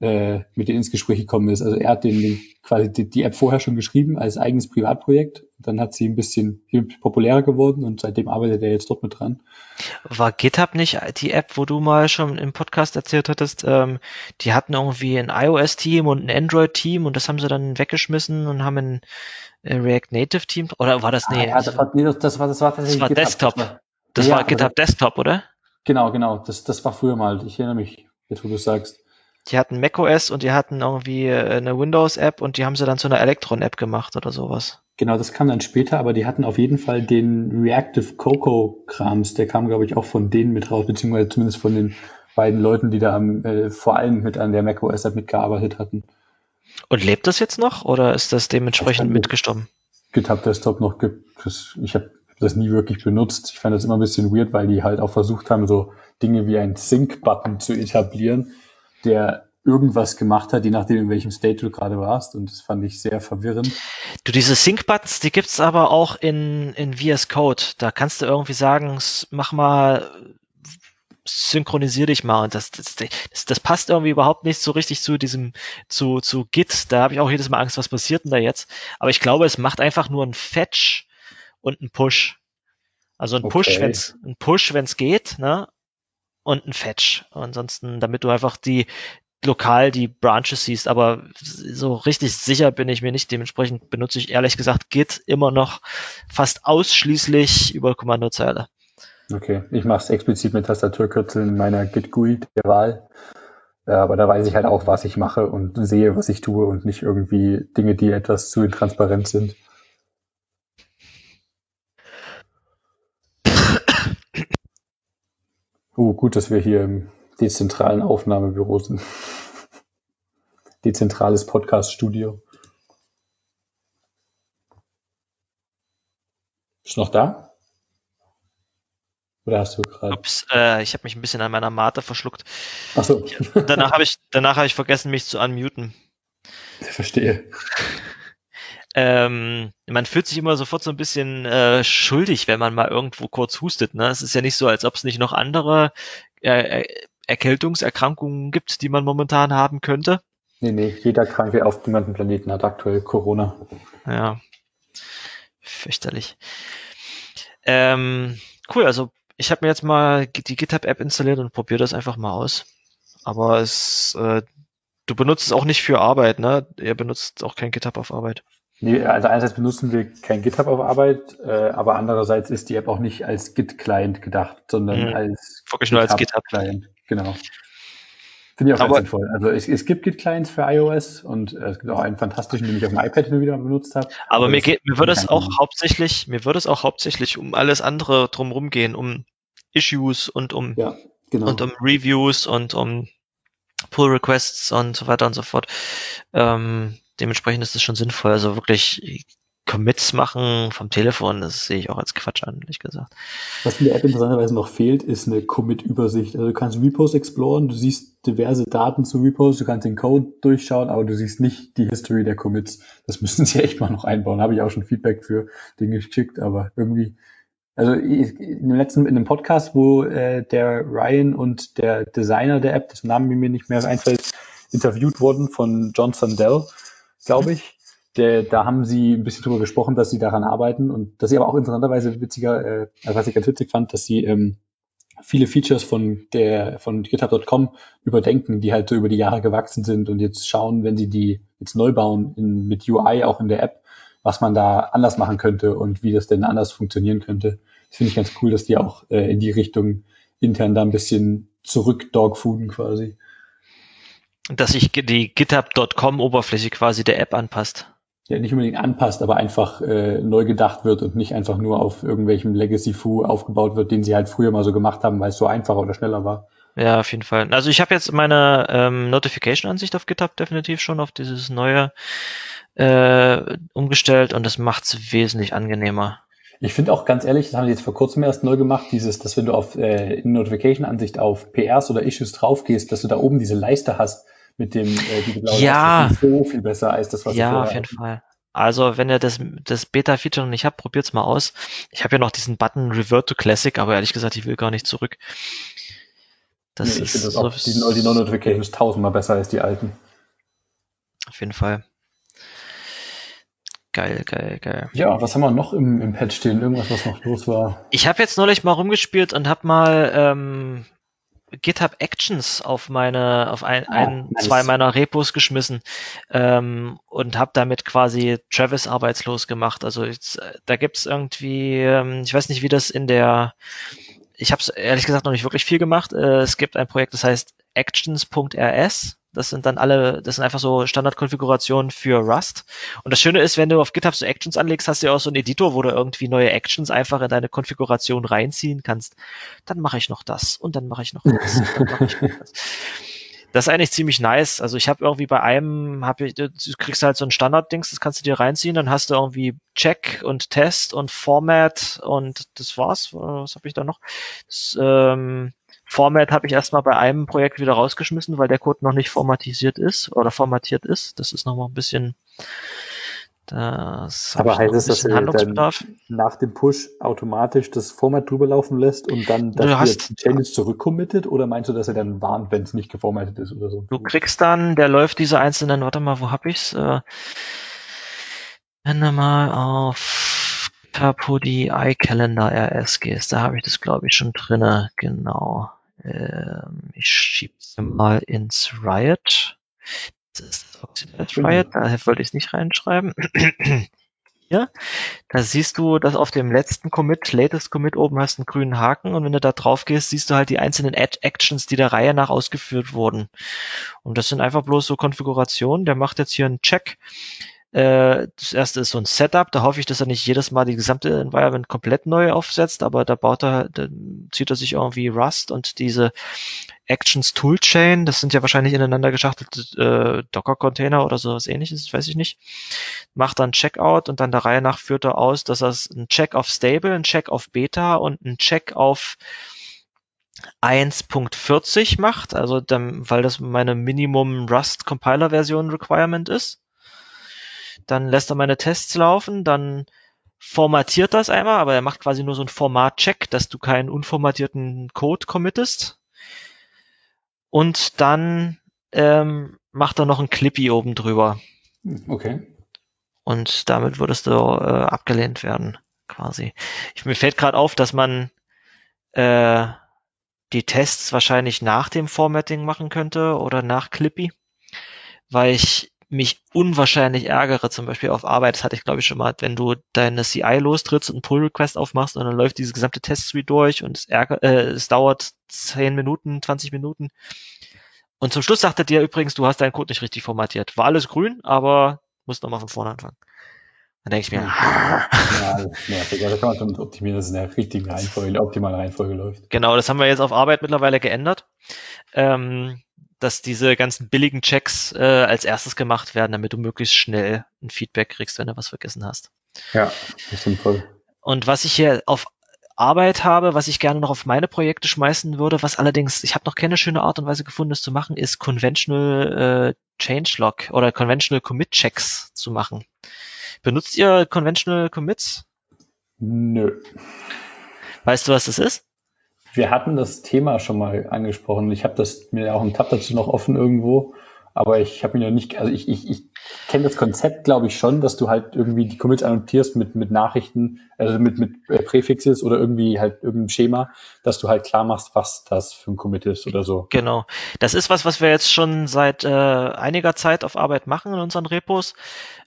äh, mit denen ins Gespräch gekommen ist. Also er hat den, den quasi die, die, App vorher schon geschrieben als eigenes Privatprojekt. Dann hat sie ein bisschen populärer geworden und seitdem arbeitet er jetzt dort mit dran. War GitHub nicht die App, wo du mal schon im Podcast erzählt hattest, ähm, die hatten irgendwie ein iOS-Team und ein Android-Team und das haben sie dann weggeschmissen und haben ein React Native-Team oder war das nee? Ah, ja, das war, nee, das war, das war tatsächlich das war Desktop. Das war, das ja, war GitHub Desktop, oder? Genau, genau. Das, das war früher mal. Ich erinnere mich, jetzt wo du sagst. Die hatten macOS und die hatten irgendwie äh, eine Windows-App und die haben sie dann zu einer Electron-App gemacht oder sowas. Genau, das kam dann später, aber die hatten auf jeden Fall den Reactive Cocoa-Krams, der kam, glaube ich, auch von denen mit raus, beziehungsweise zumindest von den beiden Leuten, die da am, äh, vor allem mit an der macOS-App mitgearbeitet hatten. Und lebt das jetzt noch oder ist das dementsprechend mitgestorben? GitHub Desktop noch gibt. Ich habe das nie wirklich benutzt. Ich fand das immer ein bisschen weird, weil die halt auch versucht haben, so Dinge wie ein Sync-Button zu etablieren, der irgendwas gemacht hat, je nachdem, in welchem State du gerade warst. Und das fand ich sehr verwirrend. Du, diese Sync-Buttons, die gibt's aber auch in, in VS Code. Da kannst du irgendwie sagen, mach mal, synchronisier dich mal. Und das, das, das, das passt irgendwie überhaupt nicht so richtig zu diesem, zu, zu Git. Da habe ich auch jedes Mal Angst, was passiert denn da jetzt? Aber ich glaube, es macht einfach nur ein Fetch und ein Push. Also ein okay. Push, wenn's, ein Push, wenn's geht, ne? Und ein Fetch. Ansonsten, damit du einfach die lokal die Branches siehst, aber so richtig sicher bin ich mir nicht. Dementsprechend benutze ich ehrlich gesagt Git immer noch fast ausschließlich über Kommandozeile. Okay, ich mache es explizit mit Tastaturkürzeln in meiner Git GUI der Wahl. Aber da weiß ich halt auch, was ich mache und sehe, was ich tue und nicht irgendwie Dinge, die etwas zu intransparent sind. Oh, gut, dass wir hier im dezentralen Aufnahmebüro sind. Dezentrales Podcast-Studio. Ist noch da? Oder hast du gerade? Ups, äh, ich habe mich ein bisschen an meiner Mate verschluckt. Ach so. danach habe ich, danach habe ich vergessen, mich zu unmuten. Ich verstehe ähm, man fühlt sich immer sofort so ein bisschen äh, schuldig, wenn man mal irgendwo kurz hustet. Ne? Es ist ja nicht so, als ob es nicht noch andere äh, Erkältungserkrankungen gibt, die man momentan haben könnte. Nee, nee, jeder Kranke auf dem ganzen Planeten hat aktuell Corona. Ja, fürchterlich. Ähm, cool, also ich habe mir jetzt mal die GitHub-App installiert und probiere das einfach mal aus. Aber es, äh, du benutzt es auch nicht für Arbeit, ne? Ihr benutzt auch kein GitHub auf Arbeit. Nee, also einerseits benutzen wir kein GitHub auf Arbeit, äh, aber andererseits ist die App auch nicht als Git-Client gedacht, sondern mhm. als Wirklich nur als GitHub-Client. Genau. Finde ich auch aber, sinnvoll. Also es, es gibt Git-Clients für iOS und äh, es gibt auch einen fantastischen, den ich auf dem iPad nur wieder benutzt habe. Aber, aber mir geht, mir würde es auch hauptsächlich, mir würde es auch hauptsächlich um alles andere drumherum gehen, um Issues und um ja, genau. und um Reviews und um Pull Requests und so weiter und so fort. Ähm, dementsprechend ist es schon sinnvoll. Also wirklich Commits machen vom Telefon, das sehe ich auch als Quatsch an, ehrlich gesagt. Was in der App interessanterweise noch fehlt, ist eine Commit-Übersicht. Also du kannst Repos exploren, du siehst diverse Daten zu Repos, du kannst den Code durchschauen, aber du siehst nicht die History der Commits. Das müssen sie echt mal noch einbauen. Habe ich auch schon Feedback für Dinge geschickt, aber irgendwie also in dem letzten, in dem Podcast, wo äh, der Ryan und der Designer der App, dessen Namen mir nicht mehr einfällt, interviewt wurden von John Sandell, glaube ich. Der, da haben sie ein bisschen drüber gesprochen, dass sie daran arbeiten und dass sie aber auch interessanterweise witziger, äh, also was ich ganz witzig fand, dass sie ähm, viele Features von der von GitHub.com überdenken, die halt so über die Jahre gewachsen sind und jetzt schauen, wenn sie die jetzt neu bauen in, mit UI auch in der App, was man da anders machen könnte und wie das denn anders funktionieren könnte. Das finde ich ganz cool, dass die auch äh, in die Richtung intern da ein bisschen zurück dogfooden quasi dass sich die GitHub.com-Oberfläche quasi der App anpasst. Ja, nicht unbedingt anpasst, aber einfach äh, neu gedacht wird und nicht einfach nur auf irgendwelchem Legacy-Foo aufgebaut wird, den sie halt früher mal so gemacht haben, weil es so einfacher oder schneller war. Ja, auf jeden Fall. Also ich habe jetzt meine ähm, Notification-Ansicht auf GitHub definitiv schon auf dieses neue äh, umgestellt und das macht es wesentlich angenehmer. Ich finde auch ganz ehrlich, das haben sie jetzt vor kurzem erst neu gemacht, dieses, dass wenn du auf äh, in Notification-Ansicht auf PRs oder Issues draufgehst, dass du da oben diese Leiste hast, mit dem äh, die blaue ja. so viel besser als das, was Ja, auf jeden hatten. Fall. Also, wenn ihr das, das Beta-Feature noch nicht habt, probiert's mal aus. Ich habe ja noch diesen Button Revert to Classic, aber ehrlich gesagt, ich will gar nicht zurück. Das Nee, ich ist finde das so, auch die, die No-Notifications tausendmal besser als die alten. auf jeden Fall. Geil, geil, geil. Ja, was haben wir noch im, im Patch stehen? Irgendwas, was noch los war? Ich habe jetzt neulich mal rumgespielt und habe mal ähm, GitHub Actions auf meine, auf ein, Ah, ein nice. zwei meiner Repos geschmissen ähm, und habe damit quasi Travis arbeitslos gemacht. Also jetzt, äh, da gibt's irgendwie, ähm, ich weiß nicht, wie das in der, ich habe es ehrlich gesagt noch nicht wirklich viel gemacht. Äh, es gibt ein Projekt, das heißt Actions.rs. Das sind dann alle, das sind einfach so Standardkonfigurationen für Rust. Und das Schöne ist, wenn du auf GitHub so Actions anlegst, hast du ja auch so einen Editor, wo du irgendwie neue Actions einfach in deine Konfiguration reinziehen kannst. Dann mache ich noch das und dann mache ich noch das. Und dann mache ich noch das. Das ist eigentlich ziemlich nice. Also ich habe irgendwie bei einem, hab ich, du kriegst halt so ein Standard-Dings, das kannst du dir reinziehen, dann hast du irgendwie Check und Test und Format und das war's. Was habe ich da noch? Das, ähm, Format habe ich erstmal bei einem Projekt wieder rausgeschmissen, weil der Code noch nicht formatisiert ist oder formatiert ist. Das ist nochmal ein bisschen, das Aber heißt es, dass du Handlungsbedarf. Nach dem Push automatisch das Format drüber laufen lässt und dann dass du hast- zurückcommittet oder meinst du, dass er dann warnt, wenn es nicht geformattet ist oder so? Du kriegst dann, der läuft diese einzelnen, warte mal, wo hab ich's? Äh, wenn du mal auf Tapodi iCalendar RS gehst, da habe ich das glaube ich schon drinne, genau. Ähm, ich schieb's mal ins Riot. Das ist das Riot, da wollte ich es nicht reinschreiben. Ja, da siehst du, dass auf dem letzten Commit, latest Commit oben hast du einen grünen Haken und wenn du da drauf gehst, siehst du halt die einzelnen Ad Actions, die der Reihe nach ausgeführt wurden. Und das sind einfach bloß so Konfigurationen. Der macht jetzt hier einen Check. Äh, Das erste ist so ein Setup. Da hoffe ich, dass er nicht jedes Mal die gesamte Environment komplett neu aufsetzt, aber da baut er, da zieht er sich irgendwie Rust und diese Actions Toolchain, das sind ja wahrscheinlich ineinander geschachtelte äh, Docker-Container oder sowas ähnliches, weiß ich nicht. Macht dann Checkout und dann der Reihe nach führt er aus, dass er einen Check auf Stable, einen Check auf Beta und einen Check auf 1.40 macht, also dann, weil das meine Minimum Rust Compiler Version Requirement ist. Dann lässt er meine Tests laufen, dann formatiert das einmal, aber er macht quasi nur so einen Format-Check, dass du keinen unformatierten Code committest. Und dann ähm, macht er noch ein Clippy oben drüber. Hm, Okay. Und damit würdest du äh, abgelehnt werden, quasi. Ich, mir fällt gerade auf, dass man äh, die Tests wahrscheinlich nach dem Formatting machen könnte oder nach Clippy, weil ich mich unwahrscheinlich ärgere, zum Beispiel auf Arbeit, das hatte ich glaube ich schon mal, wenn du deine CI lostrittst und einen Pull-Request aufmachst und dann läuft diese gesamte Test-Suite durch und es, ärger, äh, es dauert 10 Minuten, 20 Minuten und zum Schluss sagt er dir übrigens, du hast deinen Code nicht richtig formatiert. War alles grün, aber musst nochmal von vorne anfangen. Dann denke ich mir, Ja, das nervig. Ja, da kann man schon optimieren, dass es in der richtigen Reihenfolge, der optimalen Reihenfolge läuft. Genau, das haben wir jetzt auf Arbeit mittlerweile geändert, ähm, dass diese ganzen billigen Checks äh, als erstes gemacht werden, damit du möglichst schnell ein Feedback kriegst, wenn du was vergessen hast. Ja, das stimmt voll. Und was ich hier auf Arbeit habe, was ich gerne noch auf meine Projekte schmeißen würde, was allerdings, ich habe noch keine schöne Art und Weise gefunden, das zu machen, ist Conventional äh, Changelog oder Conventional Commit Checks zu machen. Benutzt ihr Conventional Commits? Nö. Weißt du, was das ist? Wir hatten das Thema schon mal angesprochen. Ich habe das mir auch einen Tab dazu noch offen irgendwo, aber ich habe mir noch nicht, also ich, ich, ich kenne das Konzept, glaube ich, schon, dass du halt irgendwie die Commits annotierst mit, mit Nachrichten, also mit, mit äh, Präfixes oder irgendwie halt irgendein Schema, dass du halt klar machst, was das für ein Commit ist oder so. Genau. Das ist was, was wir jetzt schon seit äh, einiger Zeit auf Arbeit machen in unseren Repos.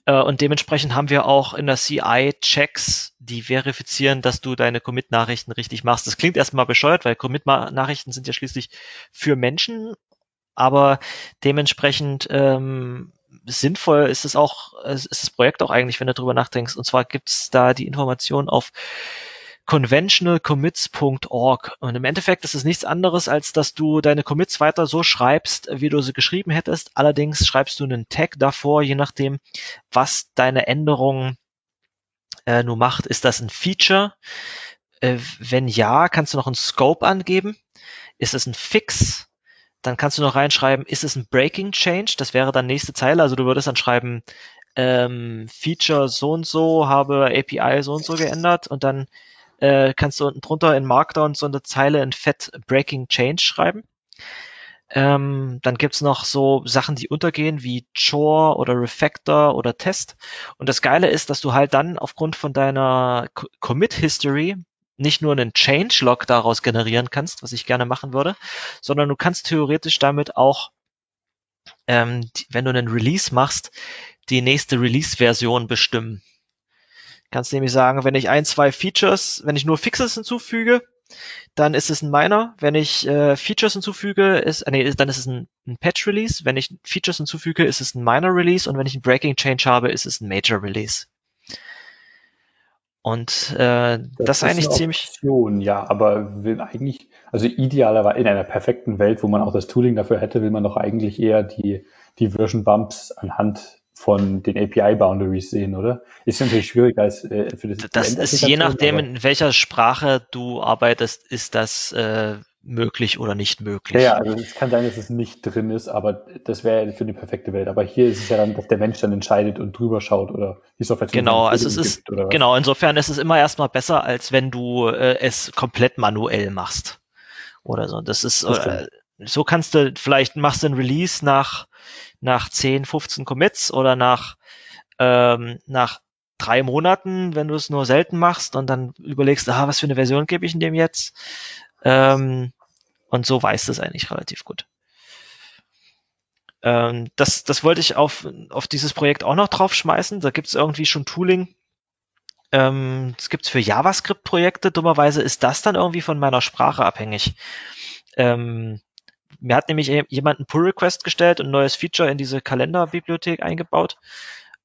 Äh, und dementsprechend haben wir auch in der CI Checks, die verifizieren, dass du deine Commit-Nachrichten richtig machst. Das klingt erstmal bescheuert, weil Commit-Nachrichten sind ja schließlich für Menschen, aber dementsprechend ähm, sinnvoll ist es auch, ist das Projekt auch eigentlich, wenn du drüber nachdenkst. Und zwar gibt's da die Information auf conventionalcommits.org. Und im Endeffekt ist es nichts anderes, als dass du deine Commits weiter so schreibst, wie du sie geschrieben hättest. Allerdings schreibst du einen Tag davor, je nachdem, was deine Änderung äh, nur macht. Ist das ein Feature? Äh, wenn ja, kannst du noch einen Scope angeben. Ist es ein Fix? Dann kannst du noch reinschreiben, ist es ein Breaking Change? Das wäre dann nächste Zeile. Also du würdest dann schreiben, ähm, Feature so und so, habe API so und so geändert und dann äh, kannst du unten drunter in Markdown so eine Zeile in Fett Breaking Change schreiben. Ähm, dann gibt's noch so Sachen, die untergehen, wie Chore oder Refactor oder Test. Und das Geile ist, dass du halt dann aufgrund von deiner Commit-History nicht nur einen Changelog daraus generieren kannst, was ich gerne machen würde, sondern du kannst theoretisch damit auch, ähm, die, wenn du einen Release machst, die nächste Release-Version bestimmen. Kannst nämlich sagen, wenn ich ein, zwei Features, wenn ich nur Fixes hinzufüge, dann ist es ein Minor. Wenn ich äh, Features hinzufüge, ist, äh, nee, dann ist es ein, ein Patch-Release. Wenn ich Features hinzufüge, ist es ein Minor-Release. Und wenn ich ein Breaking-Change habe, ist es ein Major-Release. Und äh, das, das ist eigentlich ziemlich. Option, ja, aber will eigentlich, also idealerweise in einer perfekten Welt, wo man auch das Tooling dafür hätte, will man doch eigentlich eher die, die Version Bumps anhand von den API-Boundaries sehen, oder? Ist natürlich schwieriger als äh, für das. Das ist je nachdem, in welcher Sprache du arbeitest, ist das äh, möglich oder nicht möglich. Ja, also es kann sein, dass es nicht drin ist, aber das wäre für die perfekte Welt. Aber hier ist es ja dann, dass der Mensch dann entscheidet und drüber schaut oder die Software Genau, also es ist, genau, insofern ist es immer erstmal besser, als wenn du äh, es komplett manuell machst. Oder so. Das ist, das äh, so kannst du, vielleicht machst du ein Release nach nach 10, 15 Commits oder nach, ähm, nach drei Monaten, wenn du es nur selten machst und dann überlegst, ah, was für eine Version gebe ich in dem jetzt? Ähm, und so weißt du es eigentlich relativ gut. Ähm, das, das wollte ich auf, auf dieses Projekt auch noch draufschmeißen. Da gibt es irgendwie schon Tooling. Ähm, das gibt es für JavaScript-Projekte. Dummerweise ist das dann irgendwie von meiner Sprache abhängig. Ähm, mir hat nämlich jemand einen Pull-Request gestellt und ein neues Feature in diese Kalenderbibliothek eingebaut.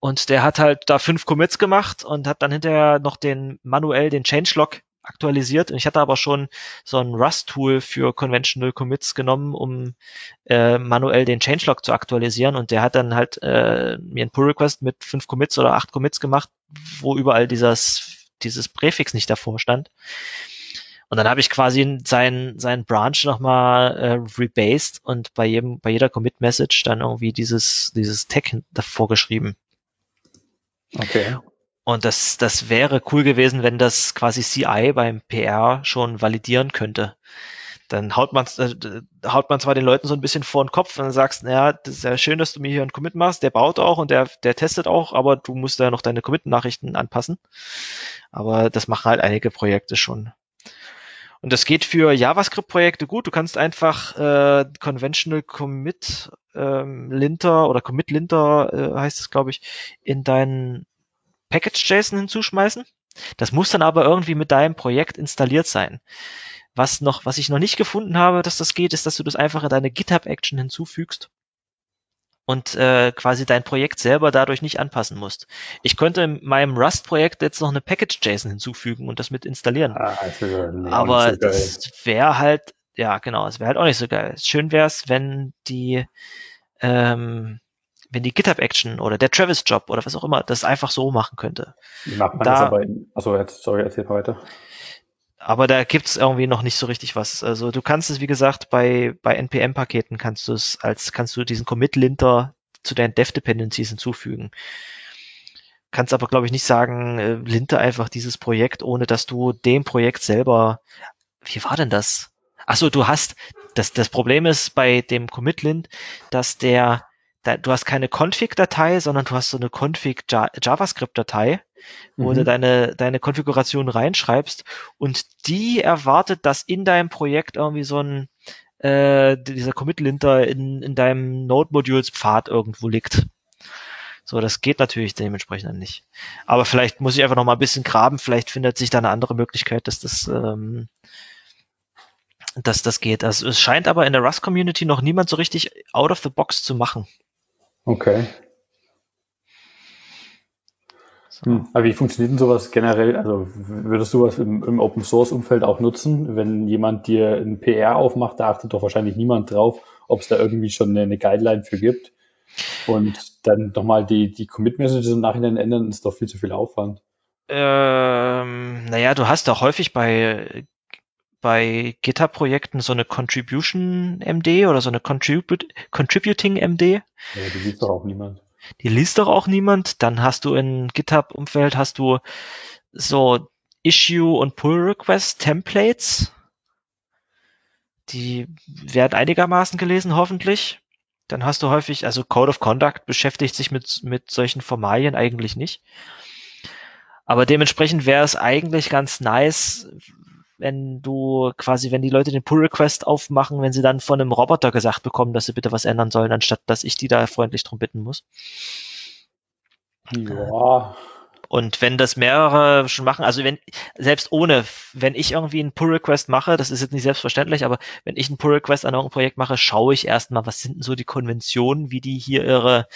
Und der hat halt da fünf Commits gemacht und hat dann hinterher noch den manuell den Changelog aktualisiert. Ich hatte aber schon so ein Rust-Tool für Conventional Commits genommen, um äh, manuell den Changelog zu aktualisieren. Und der hat dann halt äh, mir einen Pull-Request mit fünf Commits oder acht Commits gemacht, wo überall dieses, dieses Präfix nicht davor stand. Und dann habe ich quasi seinen sein Branch nochmal äh, rebased und bei jedem, bei jeder Commit-Message dann irgendwie dieses, dieses Tag davor geschrieben. Okay. Und das, das wäre cool gewesen, wenn das quasi CI beim PR schon validieren könnte. Dann haut man, äh, haut man zwar den Leuten so ein bisschen vor den Kopf und sagst, naja, das ist ja schön, dass du mir hier einen Commit machst, der baut auch und der, der testet auch, aber du musst ja noch deine Commit-Nachrichten anpassen. Aber das machen halt einige Projekte schon. Und das geht für JavaScript-Projekte gut. Du kannst einfach äh, Conventional Commit ähm, Linter oder Commit Linter äh, heißt es, glaube ich, in deinen Package.json hinzuschmeißen. Das muss dann aber irgendwie mit deinem Projekt installiert sein. Was noch, was ich noch nicht gefunden habe, dass das geht, ist, dass du das einfach in deine GitHub-Action hinzufügst und äh, quasi dein Projekt selber dadurch nicht anpassen musst. Ich könnte in meinem Rust-Projekt jetzt noch eine Package-JSON hinzufügen und das mit installieren. Ah, das Aber so das wäre halt, ja genau, es wäre halt auch nicht so geil. Schön wäre es, wenn die, ähm, wenn die GitHub-Action oder der Travis-Job oder was auch immer das einfach so machen könnte. Wie macht man da, das aber in, achso, jetzt, sorry, erzähl mal weiter aber da gibt's irgendwie noch nicht so richtig was. Also du kannst es, wie gesagt, bei, bei NPM-Paketen kannst du es als, kannst du diesen Commit-Linter zu deinen Dev-Dependencies hinzufügen. Kannst aber, glaube ich, nicht sagen, äh, linter einfach dieses Projekt, ohne dass du dem Projekt selber, wie war denn das? Achso, du hast, das, das Problem ist bei dem Commit-Lint, dass der, da, du hast keine Config-Datei, sondern du hast so eine Config-JavaScript-Datei wo mhm. du deine, deine Konfiguration reinschreibst und die erwartet, dass in deinem Projekt irgendwie so ein äh, dieser Commit-Linter in, in deinem Node-Modules-Pfad irgendwo liegt. So, das geht natürlich dementsprechend nicht. Aber vielleicht muss ich einfach noch mal ein bisschen graben, vielleicht findet sich da eine andere Möglichkeit, dass das, ähm, dass das geht. Also es scheint aber in der Rust-Community noch niemand so richtig out of the box zu machen. Okay. Hm. Aber wie funktioniert denn sowas generell? Also würdest du was im, im Open Source Umfeld auch nutzen? Wenn jemand dir ein PR aufmacht, da achtet doch wahrscheinlich niemand drauf, ob es da irgendwie schon eine, eine Guideline für gibt. Und dann nochmal die, die Commit Messages im Nachhinein ändern, ist doch viel zu viel Aufwand. Ähm, naja, du hast doch häufig bei bei GitHub-Projekten so eine Contribution MD oder so eine Contribut Contributing MD. Ja, die sieht doch auch niemand die liest doch auch niemand. Dann hast du in GitHub-Umfeld hast du so Issue und Pull Request Templates. die werden einigermaßen gelesen, hoffentlich. Dann hast du häufig, also Code of Conduct beschäftigt sich mit, mit solchen Formalien eigentlich nicht. Aber dementsprechend wäre es eigentlich ganz nice, wenn du quasi, wenn die Leute den Pull Request aufmachen, wenn sie dann von einem Roboter gesagt bekommen, dass sie bitte was ändern sollen, anstatt dass ich die da freundlich drum bitten muss. Ja, Und wenn das mehrere schon machen, also wenn, selbst ohne, wenn ich irgendwie einen Pull Request mache, das ist jetzt nicht selbstverständlich, aber wenn ich einen Pull Request an irgendein Projekt mache, schaue ich erstmal, was sind denn so die Konventionen, wie die hier ihre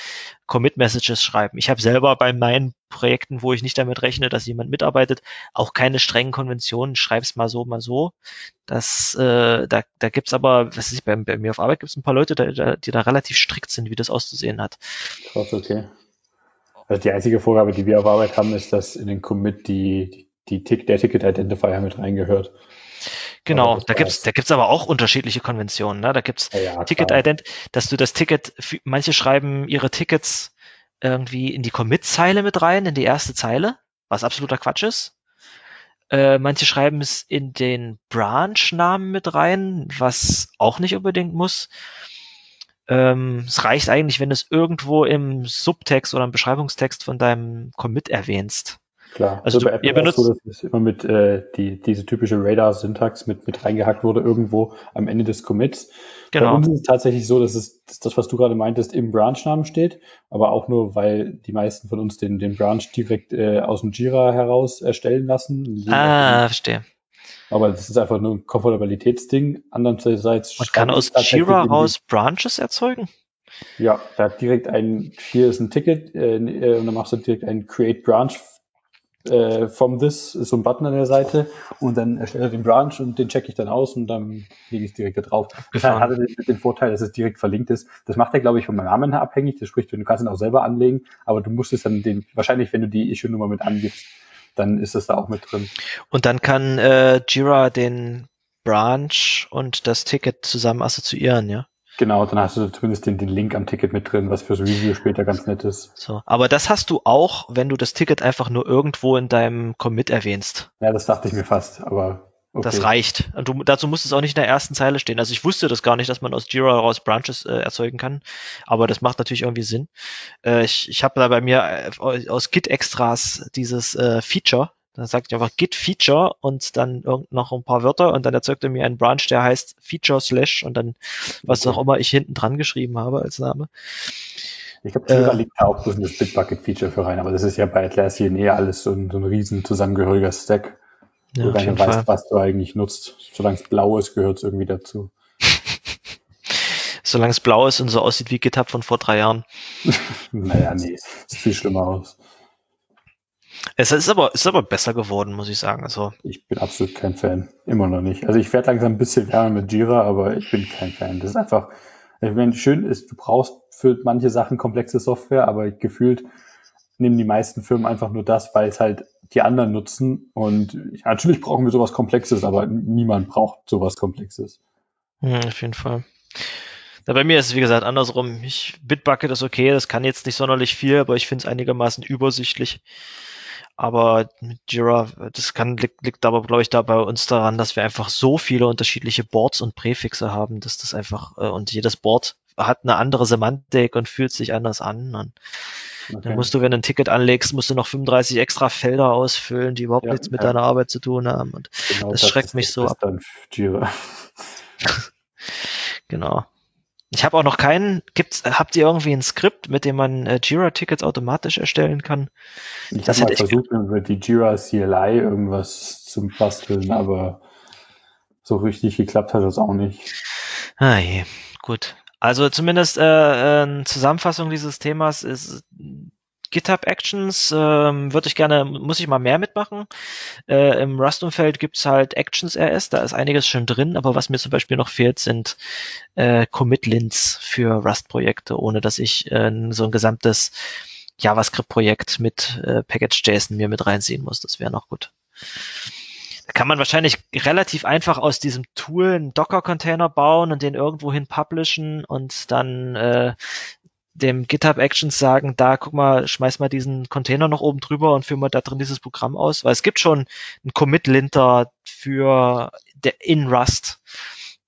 Commit Messages schreiben. Ich habe selber bei meinen Projekten, wo ich nicht damit rechne, dass jemand mitarbeitet, auch keine strengen Konventionen, schreib's mal so, mal so. Das, äh, da, da gibt's aber, was weiß ich, bei, bei mir auf Arbeit gibt's ein paar Leute, die, die da relativ strikt sind, wie das auszusehen hat. krass, okay. Also die einzige Vorgabe, die wir auf Arbeit haben, ist, dass in den Commit die, die, Tick, der Ticket Identifier mit reingehört. Genau, da gibt's, da gibt's aber auch unterschiedliche Konventionen. Ne? Da gibt's Ja, ja, Ticket. Ident, dass du das Ticket, manche schreiben ihre Tickets irgendwie in die Commit-Zeile mit rein, in die erste Zeile, was absoluter Quatsch ist. Äh, manche schreiben es in den Branch-Namen mit rein, was auch nicht unbedingt muss. Ähm, es reicht eigentlich, wenn du es irgendwo im Subtext oder im Beschreibungstext von deinem Commit erwähnst. Klar. Also Also, bei du- Apple ihr es so, benutzt- dass es immer mit äh, die, diese typische Radar-Syntax mit, mit reingehackt wurde, irgendwo am Ende des Commits. Bei Genau. uns ist es tatsächlich so, dass es dass das, was du gerade meintest, im Branch-Namen steht, aber auch nur, weil die meisten von uns den, den Branch direkt äh, aus dem Jira heraus erstellen lassen. Ah, verstehe. Aber das ist einfach nur ein Komfortabilitätsding. Andererseits Man kann aus tatsächlich Jira raus Branches erzeugen? Ja, da hat direkt ein, hier ist ein Ticket, äh, äh, und dann machst du direkt ein Create Branch äh, from this, ist so ein Button an der Seite, und dann erstellt er den Branch und den checke ich dann aus und dann lege ich es direkt da drauf. Das hat den, den Vorteil, dass es direkt verlinkt ist. Das macht er, glaube ich, vom Namen her abhängig. Das spricht, du kannst ihn auch selber anlegen, aber du musst es dann den, wahrscheinlich, wenn du die Issue-Nummer mit angibst, dann ist es da auch mit drin. Und dann kann äh, Jira den Branch und das Ticket zusammen assoziieren, ja? Genau, dann hast du zumindest den, den Link am Ticket mit drin, was fürs Review später ganz nett ist. So. Aber das hast du auch, wenn du das Ticket einfach nur irgendwo in deinem Commit erwähnst. Ja, das dachte ich mir fast, aber okay. Das reicht. Und du, dazu muss es auch nicht in der ersten Zeile stehen. Also ich wusste das gar nicht, dass man aus Jira heraus Branches äh, erzeugen kann. Aber das macht natürlich irgendwie Sinn. Äh, ich ich habe da bei mir äh, aus Git-Extras dieses äh, Feature. Da sagt ich einfach Git Feature und dann noch ein paar Wörter und dann erzeugt er mir einen Branch, der heißt Feature Slash und dann was Okay. auch immer ich hinten dran geschrieben habe als Name. Ich glaube, Jira Äh, liegt da auch bloß in das Bitbucket-Feature für rein, aber das ist ja bei Atlassian eher alles so ein, so ein riesen zusammengehöriger Stack, Ja, jeden gar nicht Fall. weißt, was du eigentlich nutzt. Solange es blau ist, gehört es irgendwie dazu. Solange es blau ist und so aussieht wie GitHub von vor drei Jahren. Naja, nee, sieht viel schlimmer aus. Es ist aber, ist aber besser geworden, muss ich sagen. Also, Ich bin absolut kein Fan. Immer noch nicht. Also ich werde langsam ein bisschen wärmer mit Jira, aber ich bin kein Fan. Das ist einfach, ich meine, schön ist, du brauchst für manche Sachen komplexe Software, aber gefühlt nehmen die meisten Firmen einfach nur das, weil es halt die anderen nutzen. Und ja, natürlich brauchen wir sowas Komplexes, aber niemand braucht sowas Komplexes. hm, auf jeden Fall. Ja, bei mir ist es, wie gesagt, andersrum. Ich, Bitbucket ist okay, das kann jetzt nicht sonderlich viel, aber ich finde es einigermaßen übersichtlich. Aber mit Jira, das kann, liegt, liegt aber, glaube ich, da bei uns daran, dass wir einfach so viele unterschiedliche Boards und Präfixe haben, dass das einfach, äh, und jedes Board hat eine andere Semantik und fühlt sich anders an. Und Okay. dann musst du, wenn du ein Ticket anlegst, musst du noch 35 extra Felder ausfüllen, die überhaupt Ja, nichts mit ja. deiner Arbeit zu tun haben. Und Genau das schreckt ist mich das so ab. Genau. Ich habe auch noch keinen. Gibt's, habt ihr irgendwie ein Skript, mit dem man äh, Jira-Tickets automatisch erstellen kann? Ich Das hätte ich- versucht, mit die Jira CLI irgendwas zum Basteln, aber so richtig geklappt hat das auch nicht. Ah je, gut. Also zumindest äh, äh, Zusammenfassung dieses Themas ist GitHub Actions ähm, würde ich gerne, muss ich mal mehr mitmachen. Äh, Im Rust-Umfeld gibt's halt Actions RS, da ist einiges schon drin, aber was mir zum Beispiel noch fehlt, sind äh, Commit-Lints für Rust-Projekte, ohne dass ich äh, so ein gesamtes JavaScript-Projekt mit äh, Package.json mir mit reinziehen muss. Das wäre noch gut. Kann man wahrscheinlich relativ einfach aus diesem Tool einen Docker-Container bauen und den irgendwohin publishen und dann äh, dem GitHub Actions sagen, da guck mal, schmeiß mal diesen Container noch oben drüber und führ mal da drin dieses Programm aus, weil es gibt schon einen Commit-Linter für der in Rust,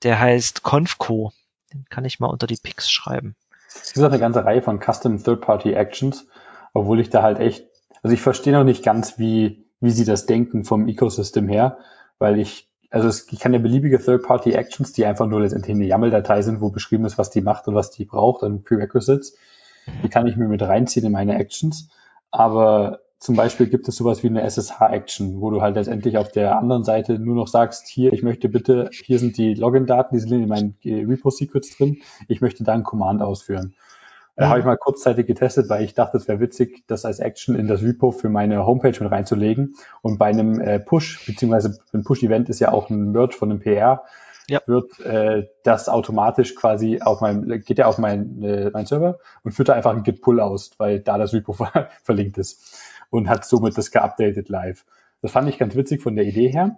Der heißt Confco. Den kann ich mal unter die Picks schreiben. Es gibt auch eine ganze Reihe von Custom Third-Party Actions, obwohl ich da halt echt, also ich verstehe noch nicht ganz, wie, wie sie das denken vom Ecosystem her, weil ich, also es, ich kann ja beliebige Third-Party Actions, die einfach nur letztendlich eine YAML-Datei sind, wo beschrieben ist, was die macht und was die braucht, an Prerequisites, die kann ich mir mit reinziehen in meine Actions, aber zum Beispiel gibt es sowas wie eine SSH-Action, wo du halt letztendlich auf der anderen Seite nur noch sagst, hier, ich möchte bitte, hier sind die Login-Daten, die sind in meinen äh, Repo-Secrets drin, ich möchte da einen Command ausführen. Da habe ich mal kurzzeitig getestet, weil ich dachte, es wäre witzig, das als Action in das Repo für meine Homepage mit reinzulegen. Und bei einem äh, Push, beziehungsweise ein Push-Event ist ja auch ein Merge von einem PR, ja. wird äh, das automatisch quasi auf meinem, geht ja auf meinen äh, mein Server und führt da einfach einen Git-Pull aus, weil da das Repo verlinkt ist und hat somit das geupdatet live. Das fand ich ganz witzig von der Idee her.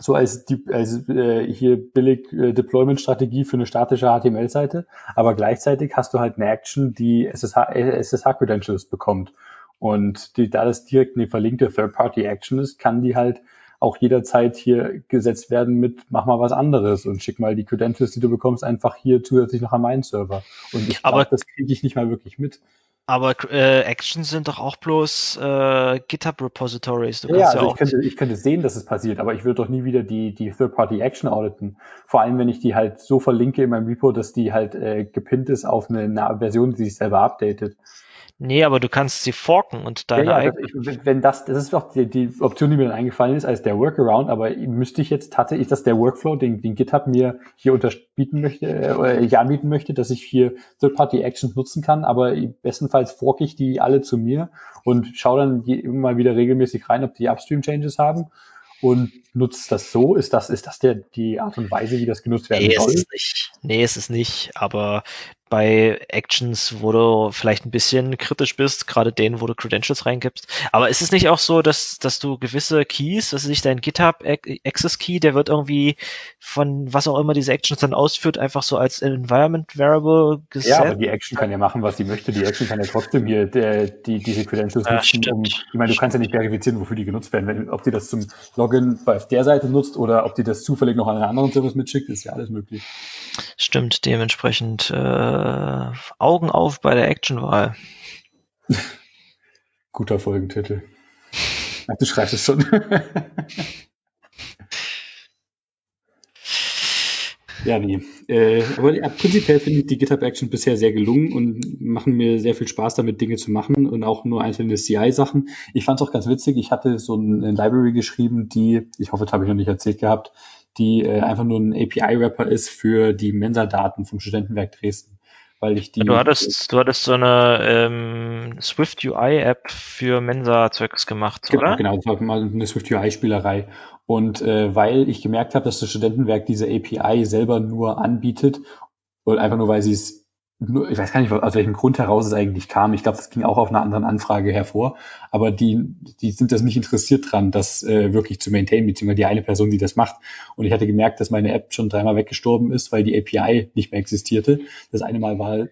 So als, als äh, hier billig äh, Deployment-Strategie für eine statische HTML-Seite, aber gleichzeitig hast du halt eine Action, die SSH-Credentials SSH bekommt. Und die, da das direkt eine verlinkte Third-Party-Action ist, kann die halt auch jederzeit hier gesetzt werden mit, mach mal was anderes und schick mal die Credentials, die du bekommst, einfach hier zusätzlich noch an meinen Server. Und ich glaube, das kriege ich nicht mal wirklich mit. Aber äh, Actions sind doch auch bloß äh, GitHub-Repositories. Ja, also ja ich, könnte, ich könnte sehen, dass es passiert, aber ich würde doch nie wieder die, die Third-Party-Action auditen. Vor allem, wenn ich die halt so verlinke in meinem Repo, dass die halt äh, gepinnt ist auf eine, eine Version, die sich selber updatet. Nee, aber du kannst sie forken und deine ja, ja, das, wenn das, das ist doch die, die Option, die mir dann eingefallen ist, als der Workaround, aber müsste ich jetzt tatsächlich, ist das der Workflow, den, den GitHub mir hier unterbieten möchte, äh, ja anbieten möchte, dass ich hier Third-Party-Actions nutzen kann, aber bestenfalls forke ich die alle zu mir und schaue dann immer mal wieder regelmäßig rein, ob die Upstream-Changes haben und nutzt das so? Ist das, ist das der, die Art und Weise, wie das genutzt werden nee, soll? Es ist nicht. Nee, ist es nicht. Aber bei Actions, wo du vielleicht ein bisschen kritisch bist, gerade denen, wo du Credentials reingibst. Aber ist es nicht auch so, dass, dass du gewisse Keys, dass sich dein GitHub Access Key, der wird irgendwie von was auch immer diese Actions dann ausführt, einfach so als Environment Variable gesetzt? Ja, aber die Action kann ja machen, was sie möchte. Die Action kann ja trotzdem hier der, die, diese Credentials ja, nutzen. Um, ich meine, du kannst ja nicht verifizieren, wofür die genutzt werden. Wenn, ob die das zum Login bei der Seite nutzt oder ob die das zufällig noch an einen anderen Service mitschickt, ist ja alles möglich. Stimmt, dementsprechend äh, Augen auf bei der Actionwahl. Guter Folgentitel. Ach, du schreibst es schon. ja, nee. Äh, aber ja, prinzipiell finde ich die GitHub Action bisher sehr gelungen und machen mir sehr viel Spaß damit, Dinge zu machen und auch nur einzelne CI-Sachen. Ich fand es auch ganz witzig. Ich hatte so eine Library geschrieben, die, ich hoffe, das habe ich noch nicht erzählt gehabt, die äh, einfach nur ein API-Wrapper ist für die Mensa-Daten vom Studentenwerk Dresden. Weil ich die. Du hattest, du hattest so eine ähm, Swift UI-App für Mensa-Zeugs gemacht, genau, oder? Genau, das war mal eine Swift UI-Spielerei. Und äh, weil ich gemerkt habe, dass das Studentenwerk diese API selber nur anbietet, und einfach nur, weil sie es ich weiß gar nicht, aus welchem Grund heraus es eigentlich kam. Ich glaube, das ging auch auf einer anderen Anfrage hervor. Aber die, die sind das nicht interessiert dran, das äh, wirklich zu maintainen, beziehungsweise die eine Person, die das macht. Und ich hatte gemerkt, dass meine App schon dreimal weggestorben ist, weil die API nicht mehr existierte. Das eine Mal war ein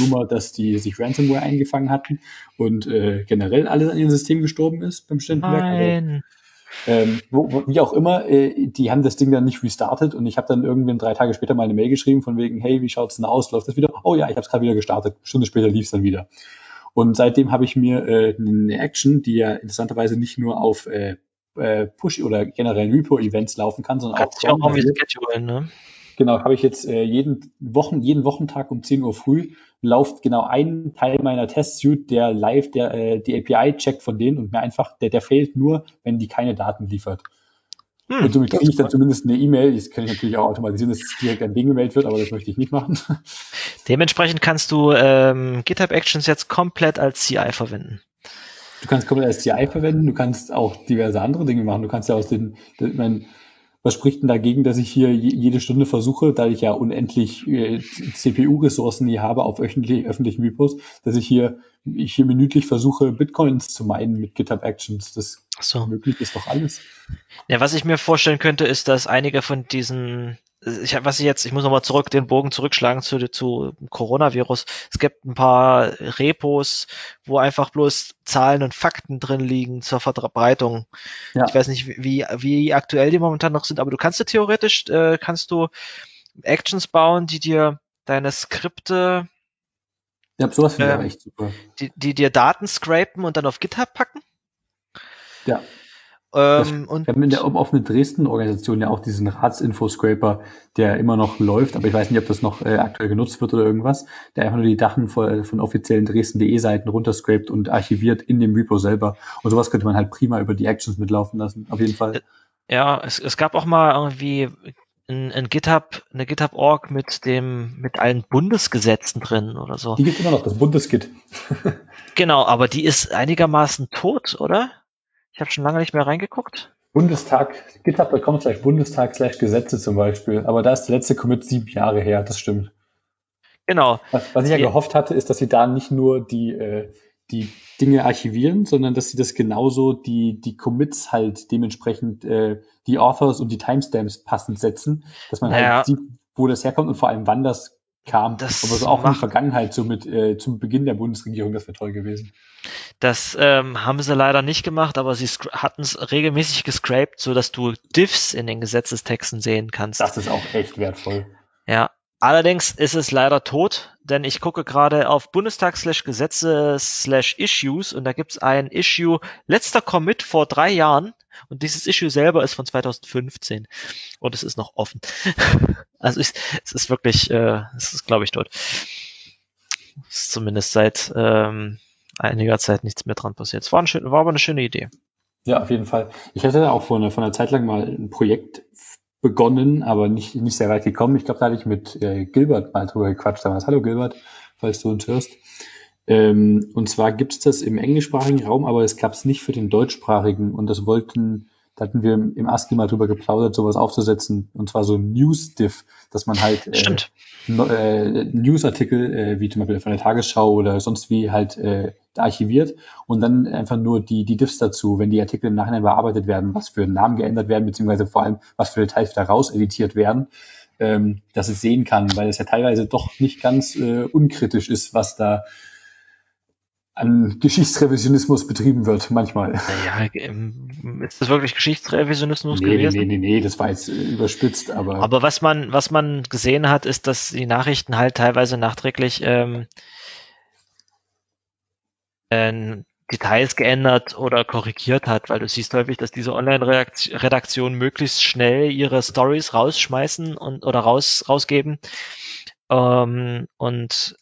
Rumor, dass die sich Ransomware eingefangen hatten und äh, generell alles an ihrem System gestorben ist beim Stundenwerk. Nein. Ähm, wo, wo, wie auch immer, äh, die haben das Ding dann nicht restartet und ich habe dann irgendwann drei Tage später mal eine Mail geschrieben von wegen, hey, wie schaut's denn aus? Läuft das wieder? Oh ja, ich habe es gerade wieder gestartet. Eine Stunde später lief's dann wieder. Und seitdem habe ich mir äh, eine Action, die ja interessanterweise nicht nur auf äh, äh Push- oder generell Repo-Events laufen kann, sondern Kannst auch, auch irgendwie schedulen, ne? Genau, habe ich jetzt äh, jeden Wochen, jeden Wochentag um 10 Uhr früh läuft genau ein Teil meiner Testsuite, der live der, äh, die API checkt von denen und mir einfach, der, der fehlt nur, wenn die keine Daten liefert. Hm, und somit kriege ich dann zumindest eine E-Mail. Das kann ich natürlich auch automatisieren, dass es direkt an den gemeldet wird, aber das möchte ich nicht machen. Dementsprechend kannst du ähm, GitHub Actions jetzt komplett als CI verwenden. Du kannst komplett als CI verwenden, du kannst auch diverse andere Dinge machen. Du kannst ja aus den, den mein, was spricht denn dagegen, dass ich hier jede Stunde versuche, da ich ja unendlich äh, CPU-Ressourcen hier habe auf öffentlich, öffentlichen Repos, dass ich hier, ich hier minütlich versuche, Bitcoins zu meinen mit GitHub Actions. Das so. möglich ist doch alles. Ja, was ich mir vorstellen könnte, ist, dass einige von diesen ich was ich jetzt, ich muss nochmal zurück, den Bogen zurückschlagen zu, zu Coronavirus. Es gibt ein paar Repos, wo einfach bloß Zahlen und Fakten drin liegen zur Verbreitung. Ja. Ich weiß nicht, wie, wie aktuell die momentan noch sind, aber du kannst ja theoretisch, äh, kannst du Actions bauen, die dir deine Skripte, ja, sowas finde ich echt super. Die, die dir Daten scrapen und dann auf GitHub packen. Ja. Ähm, und wir haben in der offenen Dresden-Organisation ja auch diesen Ratsinfo-Scraper, der immer noch läuft, aber ich weiß nicht, ob das noch äh, aktuell genutzt wird oder irgendwas, der einfach nur die Daten von, von offiziellen Dresden.de-Seiten runterscrapt und archiviert in dem Repo selber. Und sowas könnte man halt prima über die Actions mitlaufen lassen, auf jeden Fall. Ja, es, es gab auch mal irgendwie ein, ein GitHub, eine GitHub-Org mit dem, mit allen Bundesgesetzen drin oder so. Die gibt immer noch, das Bundesgit. genau, aber die ist einigermaßen tot, oder? Ich habe schon lange nicht mehr reingeguckt. Bundestag, GitHub.com slash Bundestag slash Gesetze zum Beispiel. Aber da ist der letzte Commit sieben Jahre her, das stimmt. Genau. Was, was ich ja die, gehofft hatte, ist, dass sie da nicht nur die, äh, die Dinge archivieren, sondern dass sie das genauso die, die Commits halt dementsprechend äh, die Authors und die Timestamps passend setzen, dass man halt naja. halt sieht, wo das herkommt und vor allem wann das kam. Das aber so auch in der Vergangenheit, so mit äh, zum Beginn der Bundesregierung, das wäre toll gewesen. Das ähm, haben sie leider nicht gemacht, aber sie hatten es regelmäßig gescraped, so dass du Diffs in den Gesetzestexten sehen kannst. Das ist auch echt wertvoll. Ja. Allerdings ist es leider tot, denn ich gucke gerade auf Bundestag slash Gesetze slash Issues und da gibt's ein Issue, letzter Commit vor drei Jahren und dieses Issue selber ist von 2015 und es ist noch offen. also ich, es ist wirklich, äh, es ist glaube ich tot. Es ist zumindest seit ähm, einiger Zeit nichts mehr dran passiert. Es war, ein, war aber eine schöne Idee. Ja, auf jeden Fall. Ich hatte auch vor einer, vor einer Zeit lang mal ein Projekt begonnen, aber nicht, nicht sehr weit gekommen. Ich glaube, da hatte ich mit äh, Gilbert mal drüber gequatscht damals. Hallo Gilbert, falls du uns hörst. Ähm, und zwar gibt es das im englischsprachigen Raum, aber es gab es nicht für den deutschsprachigen. Und das wollten da hatten wir im ASCII mal drüber geplaudert, sowas aufzusetzen, und zwar so ein News-Diff, dass man halt äh, äh, Newsartikel, äh, wie zum Beispiel von der Tagesschau oder sonst wie halt äh, archiviert und dann einfach nur die, die Diffs dazu, wenn die Artikel im Nachhinein bearbeitet werden, was für Namen geändert werden, beziehungsweise vor allem, was für Details wieder rauseditiert werden, ähm, dass es sehen kann, weil es ja teilweise doch nicht ganz äh, unkritisch ist, was da an Geschichtsrevisionismus betrieben wird, manchmal. Naja, ähm, ist das wirklich Geschichtsrevisionismus nee, gewesen? Nee, nee, nee, das war jetzt äh, überspitzt, aber. Aber was man, was man gesehen hat, ist, dass die Nachrichten halt teilweise nachträglich ähm, äh, Details geändert oder korrigiert hat, weil du siehst häufig, dass diese Online-Redaktionen möglichst schnell ihre Stories rausschmeißen und oder raus rausgeben ähm, und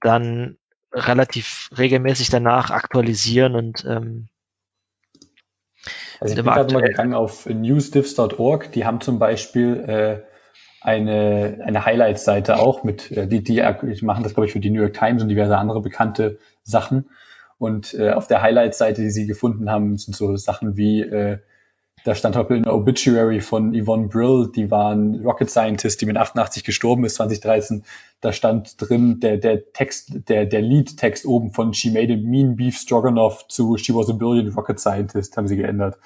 dann relativ regelmäßig danach aktualisieren und ähm, also ich bin gerade mal gegangen auf newsdivs.org, die haben zum Beispiel äh, eine, eine Highlights-Seite auch mit, äh, die, die machen das, glaube ich, für die New York Times und diverse andere bekannte Sachen. Und äh, auf der Highlights-Seite, die sie gefunden haben, sind so Sachen wie äh, da stand heute in der Obituary von Yvonne Brill, die war ein Rocket Scientist, die mit 88 gestorben ist, 2013. Da stand drin der, der Text, der, der Lead-Text oben von She made a mean beef stroganoff zu She was a brilliant rocket scientist, haben sie geändert.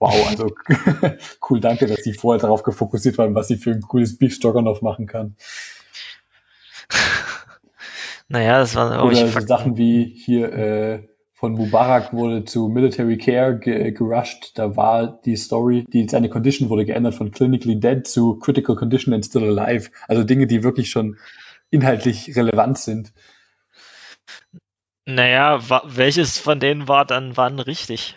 Wow, also cool, danke, dass sie vorher darauf gefokussiert waren, was sie für ein cooles Beef Stroganoff machen kann. Naja, das waren Oder so Sachen wie hier, äh, von Mubarak wurde zu Military Care ge gerusht. Da war die Story, die seine Condition wurde geändert von Clinically Dead zu Critical Condition and Still Alive. Also Dinge, die wirklich schon inhaltlich relevant sind. Naja, welches von denen war dann wann richtig?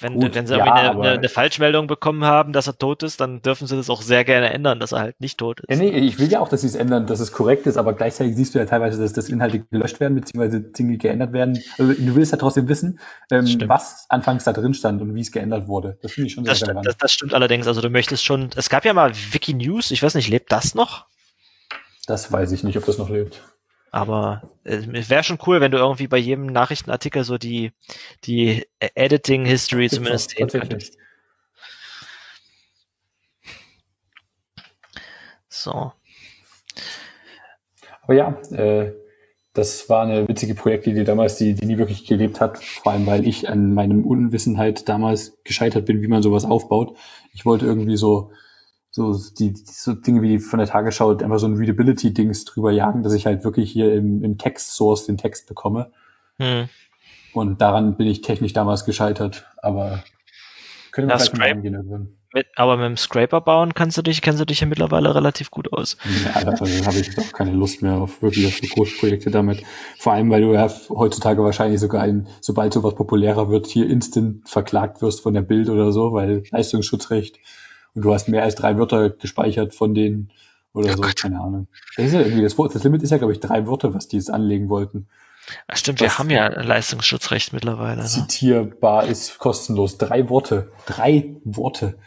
Wenn, Gut, wenn sie ja, eine, eine, eine, Falschmeldung bekommen haben, dass er tot ist, dann dürfen sie das auch sehr gerne ändern, dass er halt nicht tot ist. Ja, nee, ich will ja auch, dass sie es ändern, dass es korrekt ist, aber gleichzeitig siehst du ja teilweise, dass das Inhalte gelöscht werden, beziehungsweise Dinge geändert werden. Also du willst ja trotzdem wissen, ähm, was anfangs da drin stand und wie es geändert wurde. Das finde ich schon sehr das, relevant. Das, das stimmt allerdings. Also du möchtest schon, es gab ja mal Wikinews, ich weiß nicht, lebt das noch? Das weiß ich nicht, ob das noch lebt. Aber äh, es wäre schon cool, wenn du irgendwie bei jedem Nachrichtenartikel so die, die Editing History Gibt's zumindest sehen könntest. So. Aber ja, äh, das war eine witzige Projektidee damals, die, die nie wirklich gelebt hat. Vor allem, weil ich an meinem Unwissenheit damals gescheitert bin, wie man sowas aufbaut. Ich wollte irgendwie so so die, so Dinge wie von der Tagesschau einfach so ein Readability-Dings drüber jagen, dass ich halt wirklich hier im, im Text-Source den Text bekomme. Hm. Und daran bin ich technisch damals gescheitert, aber können wir vielleicht mal angehen. Mit, aber mit dem Scraper bauen kannst du dich, kennst du dich ja mittlerweile relativ gut aus. Ja, da habe ich auch keine Lust mehr auf wirklich auf so Großprojekte damit. Vor allem, weil du ja heutzutage wahrscheinlich sogar ein, sobald sowas populärer wird, hier instant verklagt wirst von der Bild oder so, weil Leistungsschutzrecht und du hast mehr als drei Wörter gespeichert von denen oder oh so, Gott. keine Ahnung. Das ist ja irgendwie, das, das Limit ist ja, glaube ich, drei Wörter, was die jetzt anlegen wollten. Ach stimmt, wir haben ja Leistungsschutzrecht mittlerweile. Ne? Zitierbar ist kostenlos. Drei Worte. Drei Worte.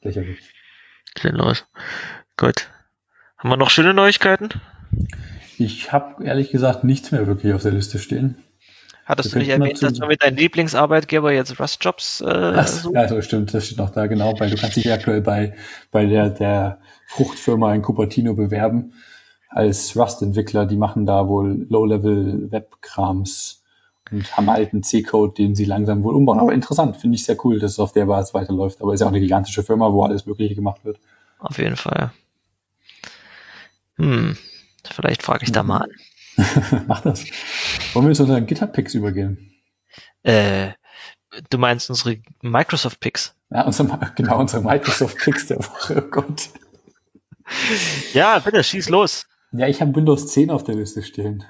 Lächerlich. Sinnlos. Gut. Haben wir noch schöne Neuigkeiten? Ich habe ehrlich gesagt nichts mehr wirklich auf der Liste stehen. Hattest du nicht erwähnt, dass du mit deinem Lieblingsarbeitgeber jetzt Rust-Jobs äh, Ach, Ja, so stimmt, das steht noch da, genau, weil du kannst dich aktuell bei, bei der, der Fruchtfirma in Cupertino bewerben als Rust-Entwickler. Die machen da wohl Low-Level-Web-Krams und haben alten C-Code, den sie langsam wohl umbauen. Aber interessant, finde ich sehr cool, dass es auf der Basis weiterläuft. Aber es ist ja auch eine gigantische Firma, wo alles Mögliche gemacht wird. Auf jeden Fall. Hm, vielleicht frage ich da mal an. Mach das. Wollen wir zu unseren GitHub-Picks übergehen? Äh, du meinst unsere Microsoft-Picks? Ja, unsere, genau, unsere Microsoft-Picks der Woche. Oh Gott. Ja, bitte, schieß los. Ja, ich habe Windows 10 auf der Liste stehen.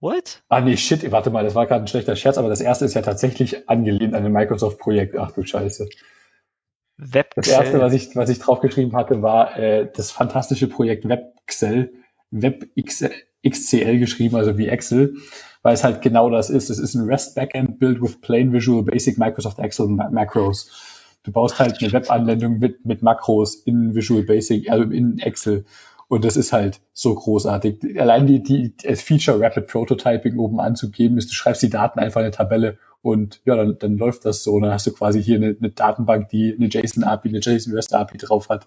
What? Ah, nee, shit, warte mal, das war gerade ein schlechter Scherz, aber das erste ist ja tatsächlich angelehnt an ein Microsoft-Projekt. Ach du Scheiße. Webxel. Das erste, was ich, was ich draufgeschrieben hatte, war äh, das fantastische Projekt WebXL. WebXL geschrieben, also wie Excel, weil es halt genau das ist. Es ist ein REST Backend built with plain Visual Basic Microsoft Excel Macros. Du baust halt eine Webanwendung mit, mit Makros in Visual Basic, also in Excel. Und das ist halt so großartig. Allein die, die, das Feature Rapid Prototyping oben anzugeben ist, du schreibst die Daten einfach in eine Tabelle und ja, dann, dann läuft das so. Und dann hast du quasi hier eine, eine Datenbank, die eine JSON-API, eine JSON-REST-API drauf hat.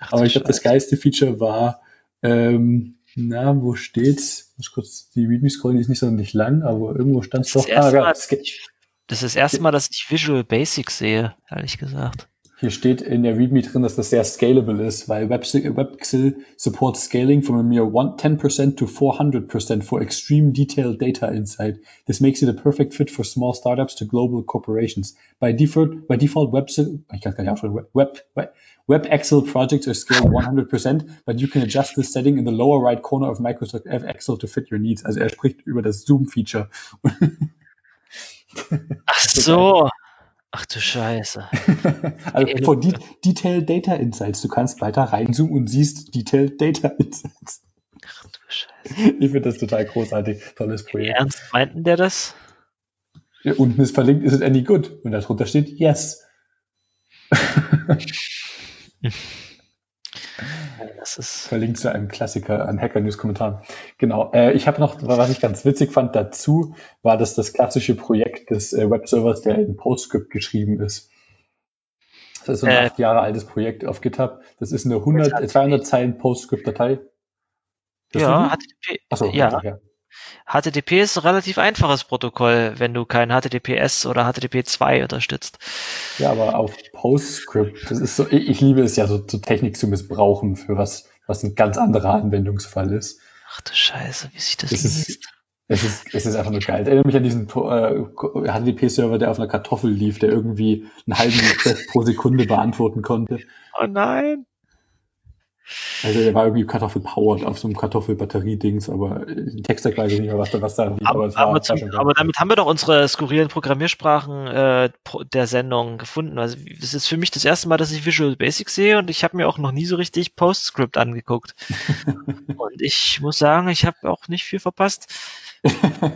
Ach, Aber ich glaube, das geilste Feature war, ähm, na, wo steht's? Muss kurz, die README scrollen, die ist nicht so nicht lang, aber irgendwo stand es doch. Das ist das erste Mal, dass ich Visual Basic sehe, ehrlich gesagt. Hier steht in der README drin, dass das sehr scalable ist, weil WebXL supports scaling from a mere 10% to 400% for extreme detailed data insight. This makes it a perfect fit for small startups to global corporations. By default, by default WebXL, ich kann gar nicht Web, Web, WebXL projects are scaled 100%, but you can adjust the setting in the lower right corner of Microsoft Excel to fit your needs. Also er spricht über das Zoom-Feature. Ach so. Ach du Scheiße. also von De Detailed Data Insights. Du kannst weiter reinzoomen und siehst Detailed Data Insights. Ach du Scheiße. Ich finde das total großartig. Tolles Projekt. Ernst meinten der das? Ja, unten ist verlinkt, ist es any good? Und darunter steht yes. Das ist Verlinkt zu einem Klassiker an Hacker News Kommentaren. Genau. Äh, ich habe noch, was ich ganz witzig fand dazu, war dass das klassische Projekt des äh, Webservers, der in PostScript geschrieben ist. Das ist so ein äh, acht Jahre altes Projekt auf GitHub. Das ist eine 100, 200 Zeilen PostScript-Datei. Ja, HTTP. Achso, ja. ja. HTTP ist ein relativ einfaches Protokoll, wenn du kein HTTPS oder HTTP 2 unterstützt. Ja, aber auf PostScript, das ist so, ich liebe es ja so, so Technik zu missbrauchen für was, was ein ganz anderer Anwendungsfall ist. Ach du Scheiße, wie sich das es liest. Ist, es ist, es ist einfach nur geil. Ich erinnere mich an diesen äh, HTTP-Server, der auf einer Kartoffel lief, der irgendwie einen halben Request pro Sekunde beantworten konnte. Oh nein. Also der war irgendwie Kartoffelpowered auf so einem Kartoffelbatterie-Dings, aber den Textdeck weiß ich nicht mehr, was da, was da lief. Aber, aber, war, zum, aber, damit haben wir doch unsere skurrilen Programmiersprachen äh, der Sendung gefunden. Also es ist für mich das erste Mal, dass ich Visual Basic sehe und ich habe mir auch noch nie so richtig PostScript angeguckt. und ich muss sagen, ich habe auch nicht viel verpasst.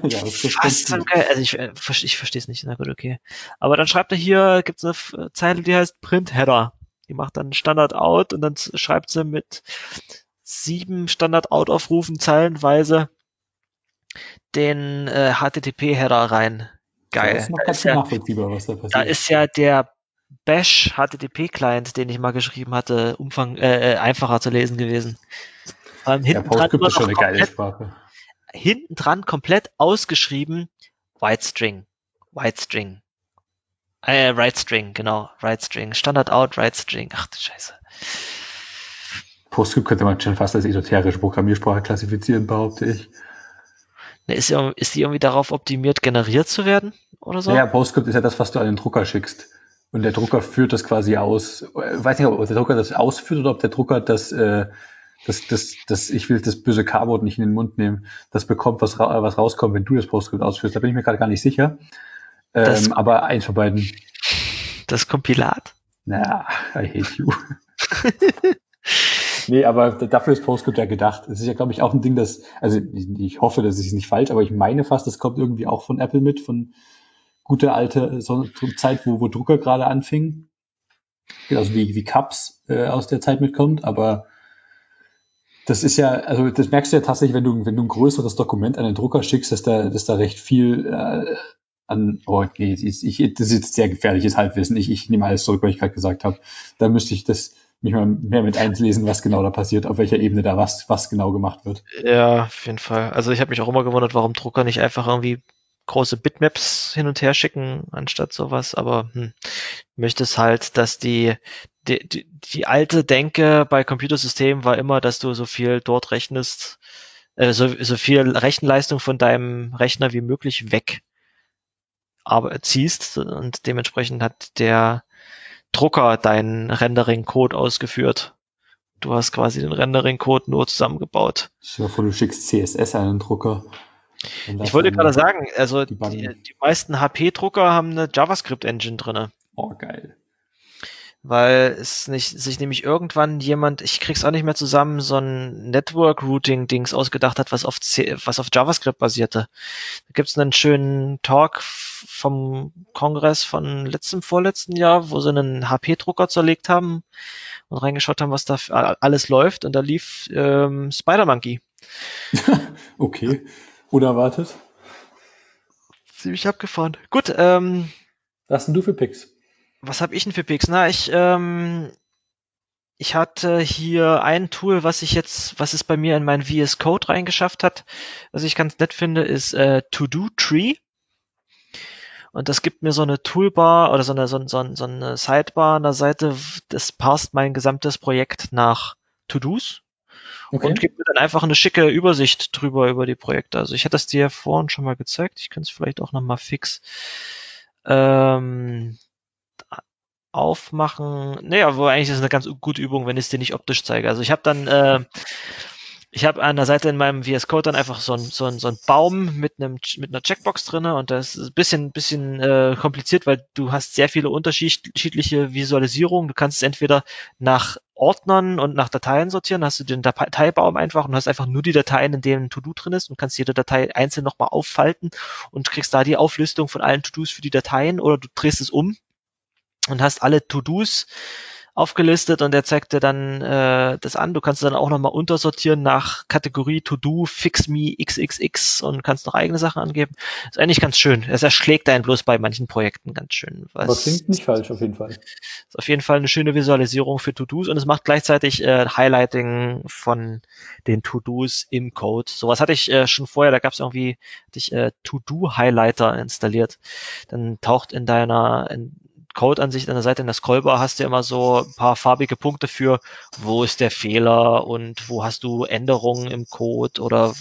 ja, Fast geil. Also ich, äh, ich verstehe es nicht. Na gut, okay. Aber dann schreibt er hier, gibt es eine Zeile, die heißt Print Header. Die macht dann Standard Out und dann schreibt sie mit sieben Standard Out Aufrufen zeilenweise den äh, HTTP Header rein. Geil. Das ist da ist ja, da passiert. Da ist ja der Bash HTTP Client, den ich mal geschrieben hatte, umfang äh, äh einfacher zu lesen gewesen. Ähm, hinten ja, dran ist schon eine geile Sprache. Hinten dran komplett ausgeschrieben White String. White String. Äh, Write String, genau. Write String. Standard out, Write String. Ach du Scheiße. PostScript könnte man schon fast als esoterische Programmiersprache klassifizieren, behaupte ich. Ne, ist, die, ist die irgendwie darauf optimiert, generiert zu werden oder so? Ja, PostScript ist ja das, was du an den Drucker schickst. Und der Drucker führt das quasi aus. Ich weiß nicht, ob der Drucker das ausführt oder ob der Drucker das, äh, das, das, das, ich will das böse K-Wort nicht in den Mund nehmen, das bekommt, was, ra was rauskommt, wenn du das PostScript ausführst. Da bin ich mir gerade gar nicht sicher. Ähm, aber eins von beiden. Das Kompilat? Na, I hate you. nee, aber dafür ist PostScript ja gedacht. Es ist ja, glaube ich, auch ein Ding, das, also ich, ich hoffe, das ist nicht falsch, aber ich meine fast, das kommt irgendwie auch von Apple mit, von gute alte so, Zeit, wo, wo Drucker gerade anfing. Also wie, wie Cups äh, aus der Zeit mitkommt, aber das ist ja, also das merkst du ja tatsächlich, wenn du, wenn du ein größeres Dokument an den Drucker schickst, dass da, dass da recht viel äh, an, oh nee, ich, ich, das ist jetzt sehr gefährliches Halbwissen. Ich, ich nehme alles zurück, was ich gerade gesagt habe. Da müsste ich das mich mal mehr mit einlesen, was genau da passiert, auf welcher Ebene da was, was genau gemacht wird. Ja, auf jeden Fall. Also ich habe mich auch immer gewundert, warum Drucker nicht einfach irgendwie große Bitmaps hin und her schicken, anstatt sowas, aber hm, möchte es halt, dass die, die, die, die alte Denke bei Computersystemen war immer, dass du so viel dort rechnest, äh, so, so viel Rechenleistung von deinem Rechner wie möglich weg aber ziehst und dementsprechend hat der Drucker deinen Rendering-Code ausgeführt. Du hast quasi den Rendering-Code nur zusammengebaut. Ich dir vor, du schickst CSS an den Drucker. Ich wollte gerade sagen, also die, die, die meisten HP-Drucker haben eine JavaScript-Engine drinne. Oh, geil. Weil es nicht, sich nämlich irgendwann jemand, ich krieg's auch nicht mehr zusammen, so ein Network-Routing-Dings ausgedacht hat, was auf, C, was auf JavaScript basierte. Da gibt's einen schönen Talk vom Kongress von letztem, vorletzten Jahr, wo sie einen HP-Drucker zerlegt haben und reingeschaut haben, was da alles läuft. Und da lief ähm, Spider-Monkey. okay. Unerwartet. Ziemlich abgefahren. Gut, ähm. Was hast denn du für Picks? Was habe ich denn für Picks? Na, ich, ähm, ich hatte hier ein Tool, was ich jetzt, was es bei mir in meinen VS Code reingeschafft hat, was ich ganz nett finde, ist äh, To-Do Tree. Und das gibt mir so eine Toolbar oder so eine, so, so, so eine Sidebar an der Seite, das passt mein gesamtes Projekt nach To-Dos. Okay. Und gibt mir dann einfach eine schicke Übersicht drüber über die Projekte. Also ich hatte das dir vorhin schon mal gezeigt. Ich könnte es vielleicht auch nochmal fix ähm, aufmachen. Naja, aber eigentlich ist eine ganz gute Übung, wenn ich es dir nicht optisch zeige. Also ich habe dann äh, ich habe an der Seite in meinem VS Code dann einfach so ein, so ein, so ein Baum mit einem mit einer Checkbox drinne und das ist ein bisschen bisschen äh, kompliziert, weil du hast sehr viele unterschiedliche Visualisierungen. Du kannst es entweder nach Ordnern und nach Dateien sortieren, hast du den Dateibaum einfach und hast einfach nur die Dateien, in denen To-Do drin ist und kannst jede Datei einzeln nochmal auffalten und kriegst da die Auflistung von allen To-Dos für die Dateien oder du drehst es um und hast alle To-Dos aufgelistet und er zeigt dir dann äh, das an. Du kannst dann auch nochmal untersortieren nach Kategorie To-Do, Fix Me, XXX und kannst noch eigene Sachen angeben. Ist eigentlich ganz schön. Es erschlägt einen bloß bei manchen Projekten ganz schön. Was das klingt nicht falsch, auf jeden Fall. Ist auf jeden Fall eine schöne Visualisierung für To-Dos und es macht gleichzeitig äh, Highlighting von den To-Dos im Code. Sowas hatte ich äh, schon vorher, da gab es irgendwie, hatte ich äh, To-Do-Highlighter installiert. Dann taucht in deiner, in, Code-Ansicht an der Seite in der Scrollbar hast du immer so ein paar farbige Punkte für, wo ist der Fehler und wo hast du Änderungen im Code oder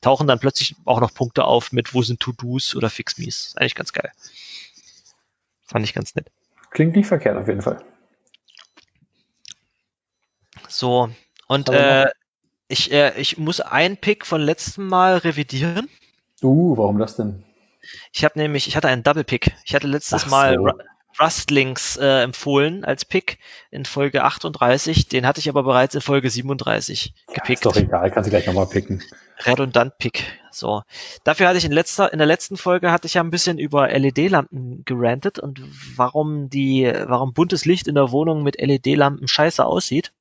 tauchen dann plötzlich auch noch Punkte auf mit, wo sind To-Dos oder Fix-Me's. Eigentlich ganz geil. Fand ich ganz nett. Klingt nicht verkehrt auf jeden Fall. So, und äh, ich, äh, ich muss einen Pick von letztem Mal revidieren. Uh, warum das denn? Ich habe nämlich, ich hatte einen Double Pick. Ich hatte letztes Ach Mal so. Rustlings äh, empfohlen als Pick in Folge 38. Den hatte ich aber bereits in Folge 37 ja, gepickt. Ist doch egal, kannst du gleich nochmal picken. Redundant Pick. So. Dafür hatte ich in letzter, in der letzten Folge hatte ich ja ein bisschen über LED-Lampen gerantet und warum die, warum buntes Licht in der Wohnung mit LED-Lampen scheiße aussieht.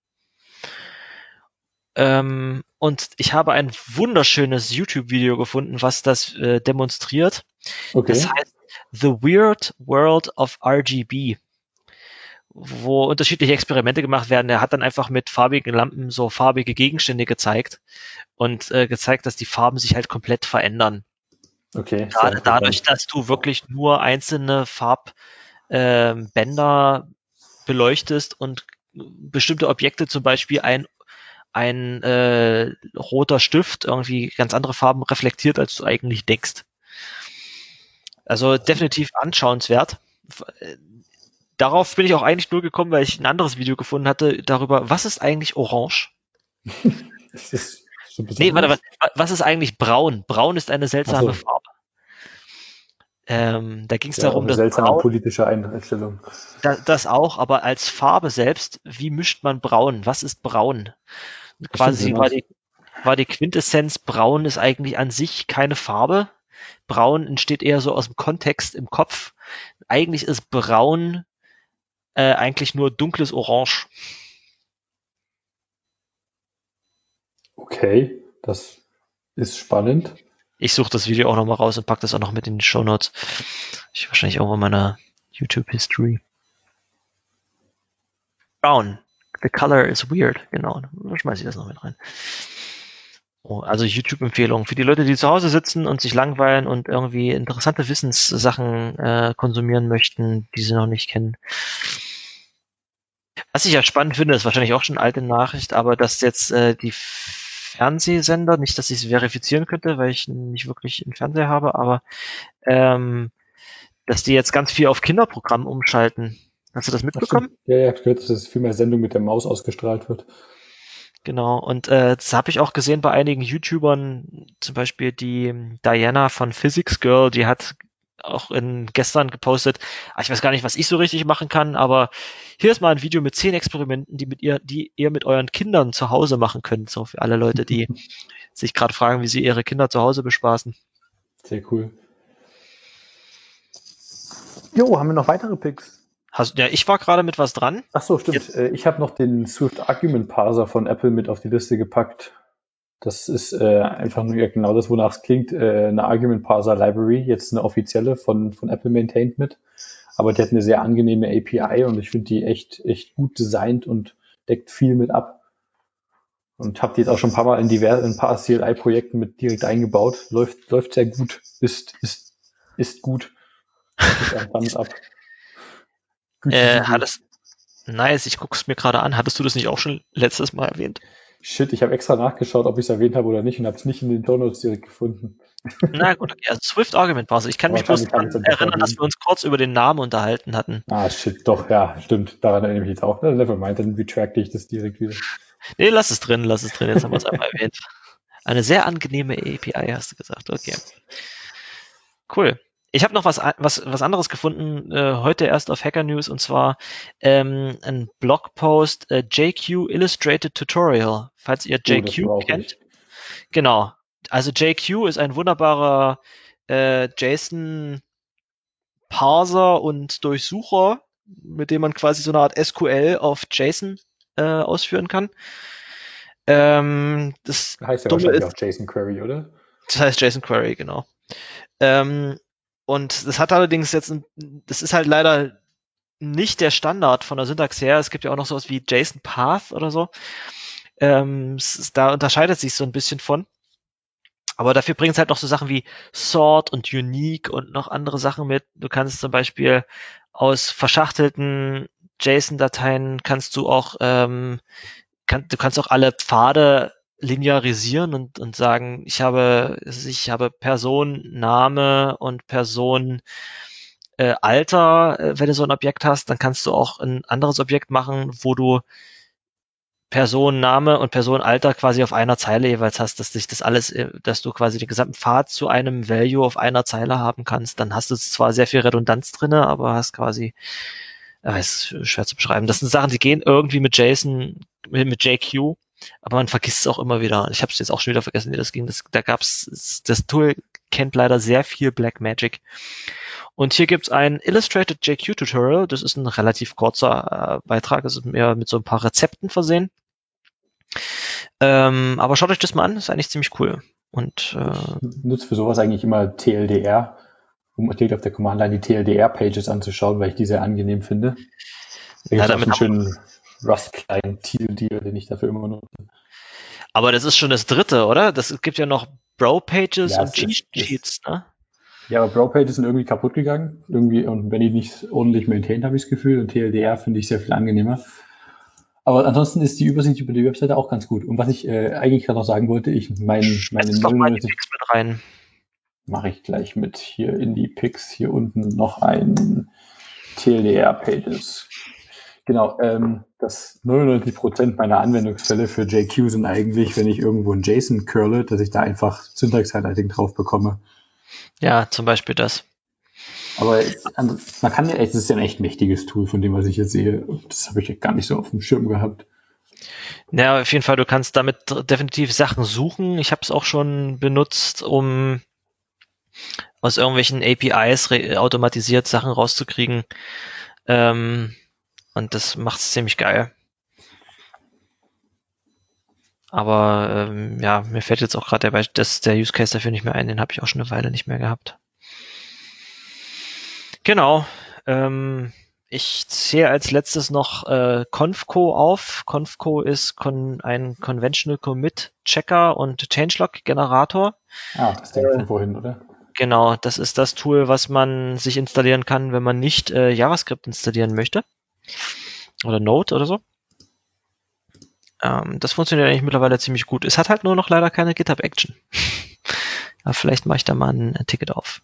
Ähm, und ich habe ein wunderschönes YouTube-Video gefunden, was das äh, demonstriert. Okay. Das heißt The Weird World of RGB, wo unterschiedliche Experimente gemacht werden. Er hat dann einfach mit farbigen Lampen so farbige Gegenstände gezeigt und äh, gezeigt, dass die Farben sich halt komplett verändern. Okay. Gerade dadurch, dass du wirklich nur einzelne Farb ähm, Bänder beleuchtest und bestimmte Objekte, zum Beispiel ein ein äh, roter Stift irgendwie ganz andere Farben reflektiert, als du eigentlich denkst. Also definitiv anschauenswert. Darauf bin ich auch eigentlich nur gekommen, weil ich ein anderes Video gefunden hatte darüber, was ist eigentlich orange? das ist so nee, warte, was, was ist eigentlich braun? Braun ist eine seltsame so. Farbe. Ähm, da ging es ja, darum, eine seltsame braun, politische Einstellung. Das, das auch, aber als Farbe selbst, wie mischt man braun? Was ist braun? Quasi war die, war die Quintessenz, braun ist eigentlich an sich keine Farbe. Braun entsteht eher so aus dem Kontext im Kopf. Eigentlich ist braun äh, eigentlich nur dunkles Orange. Okay, das ist spannend. Ich suche das Video auch nochmal raus und packe das auch noch mit in die Show Notes. Ich wahrscheinlich auch in meiner YouTube History. Brown. The color is weird. Genau. Da schmeiße ich das noch mit rein. Oh, also YouTube-Empfehlung für die Leute, die zu Hause sitzen und sich langweilen und irgendwie interessante Wissenssachen äh, konsumieren möchten, die sie noch nicht kennen. Was ich ja spannend finde, ist wahrscheinlich auch schon alte Nachricht, aber dass jetzt äh, die Fernsehsender, nicht, dass ich es verifizieren könnte, weil ich nicht wirklich einen Fernseher habe, aber ähm, dass die jetzt ganz viel auf Kinderprogramm umschalten. Hast du das mitbekommen? Ja, ja, ich habe gehört, dass es viel mehr Sendung mit der Maus ausgestrahlt wird. Genau, und äh, das habe ich auch gesehen bei einigen YouTubern, zum Beispiel die Diana von Physics Girl, die hat auch in gestern gepostet, ah, ich weiß gar nicht, was ich so richtig machen kann, aber hier ist mal ein Video mit zehn Experimenten, die mit ihr, die ihr mit euren Kindern zu Hause machen könnt. So für alle Leute, die sich gerade fragen, wie sie ihre Kinder zu Hause bespaßen. Sehr cool. Jo, haben wir noch weitere Picks? Hast, ja, ich war gerade mit was dran. Ach so, stimmt. Jetzt. Äh, ich habe noch den Swift Argument Parser von Apple mit auf die Liste gepackt. Das ist äh, einfach nur genau das, wonach es klingt. Äh, eine Argument Parser Library, jetzt eine offizielle von, von Apple maintained mit. Aber die hat eine sehr angenehme API und ich finde die echt, echt gut designt und deckt viel mit ab. Und habe die jetzt auch schon ein paar Mal in diverse, in ein paar CLI-Projekten mit direkt eingebaut. Läuft, läuft sehr gut. Ist, ist, ist gut. Ist ein ab. Äh, hattest, nice, ich guck's mir gerade an. Hattest du das nicht auch schon letztes Mal erwähnt? Shit, ich habe extra nachgeschaut, ob ich es erwähnt habe oder nicht und habe es nicht in den Downloads direkt gefunden. Na gut, okay. also Swift Argument Parser. Ich kann mich bloß daran erinnern, dass wir uns kurz über den Namen unterhalten hatten. Ah, shit, doch, ja, stimmt. Daran erinnere ich mich jetzt auch. Nevermind, dann retracte ich das direkt wieder. Nee, lass es drin, lass es drin. Jetzt haben wir es einmal erwähnt. Eine sehr angenehme API, hast du gesagt. Okay. Cool. Ich habe noch was, was, was anderes gefunden, äh, heute erst auf Hacker News, und zwar ähm, ein Blogpost äh, JQ Illustrated Tutorial, falls ihr JQ oh, kennt. Genau. Also JQ ist ein wunderbarer äh, JSON Parser und Durchsucher, mit dem man quasi so eine Art SQL auf JSON äh, ausführen kann. Ähm, das heißt ja wahrscheinlich ist, auch JSON Query, oder? Das heißt JSON Query, genau. Ähm, und das hat allerdings jetzt, ein, das ist halt leider nicht der Standard von der Syntax her. Es gibt ja auch noch sowas wie JSON Path oder so. Ähm, ist, da unterscheidet sich so ein bisschen von. Aber dafür bringt es halt noch so Sachen wie Sort und Unique und noch andere Sachen mit. Du kannst zum Beispiel aus verschachtelten JSON-Dateien kannst du auch, ähm, kann, du kannst auch alle Pfade linearisieren und, und sagen, ich habe, ich habe Person, Name und Person, äh, Alter, äh, wenn du so ein Objekt hast, dann kannst du auch ein anderes Objekt machen, wo du Person, Name und Person, Alter quasi auf einer Zeile jeweils hast, dass dich das alles, äh, dass du quasi den gesamten Pfad zu einem Value auf einer Zeile haben kannst. Dann hast du zwar sehr viel Redundanz drinne, aber hast quasi, äh, ist schwer zu beschreiben. Das sind Sachen, die gehen irgendwie mit JSON, mit, mit JQ aber man vergisst es auch immer wieder. Ich habe es jetzt auch schon wieder vergessen, wie das ging. Das, da gab's das Tool kennt leider sehr viel Black Magic. Und hier gibt's ein Illustrated JQ Tutorial. Das ist ein relativ kurzer äh, Beitrag. Es ist mehr mit so ein paar Rezepten versehen. Ähm, aber schaut euch das mal an. Das ist eigentlich ziemlich cool. Und äh, ich nutze für sowas eigentlich immer TLDR, um direkt auf der Command-Line die TLDR-Pages anzuschauen, weil ich die sehr angenehm finde. Da ja, damit schönen Rust-Client Teal-Deal, den ich dafür immer nutze. Aber das ist schon das dritte, oder? Das gibt ja noch Bro-Pages ja, und Cheat-Sheets, ne? Ja, aber Bro-Pages sind irgendwie kaputt gegangen. Irgendwie, und wenn die nicht ordentlich maintained, habe ich das Gefühl. Und TLDR finde ich sehr viel angenehmer. Aber ansonsten ist die Übersicht über die Webseite auch ganz gut. Und was ich äh, eigentlich gerade noch sagen wollte, ich mein, meine doch mal die Picks mit rein. mache ich gleich mit hier in die Picks. Hier unten noch ein TLDR-Pages. Genau, ähm, das 99% meiner Anwendungsfälle für JQ sind eigentlich, wenn ich irgendwo ein JSON curle, dass ich da einfach Syntax-Highlighting drauf bekomme. Ja, zum Beispiel das. Aber man kann ja, es ist ja ein echt mächtiges Tool von dem, was ich jetzt sehe. Das habe ich gar nicht so auf dem Schirm gehabt. Ja, auf jeden Fall, du kannst damit definitiv Sachen suchen. Ich habe es auch schon benutzt, um aus irgendwelchen APIs automatisiert Sachen rauszukriegen. Ähm, und das macht es ziemlich geil. Aber ähm, ja, mir fällt jetzt auch gerade der, das, der Use Case dafür nicht mehr ein, den habe ich auch schon eine Weile nicht mehr gehabt. Genau. Ähm, ich zähle als letztes noch äh, Confco auf. Confco ist con ein Conventional Commit Checker und Changelog Generator. Ah, das Ding von vorhin, oder? Genau, das ist das Tool, was man sich installieren kann, wenn man nicht äh, JavaScript installieren möchte. Oder Node oder so. Ähm, das funktioniert eigentlich mittlerweile ziemlich gut. Es hat halt nur noch leider keine GitHub Action. ja, vielleicht mache ich da mal ein, ein Ticket auf.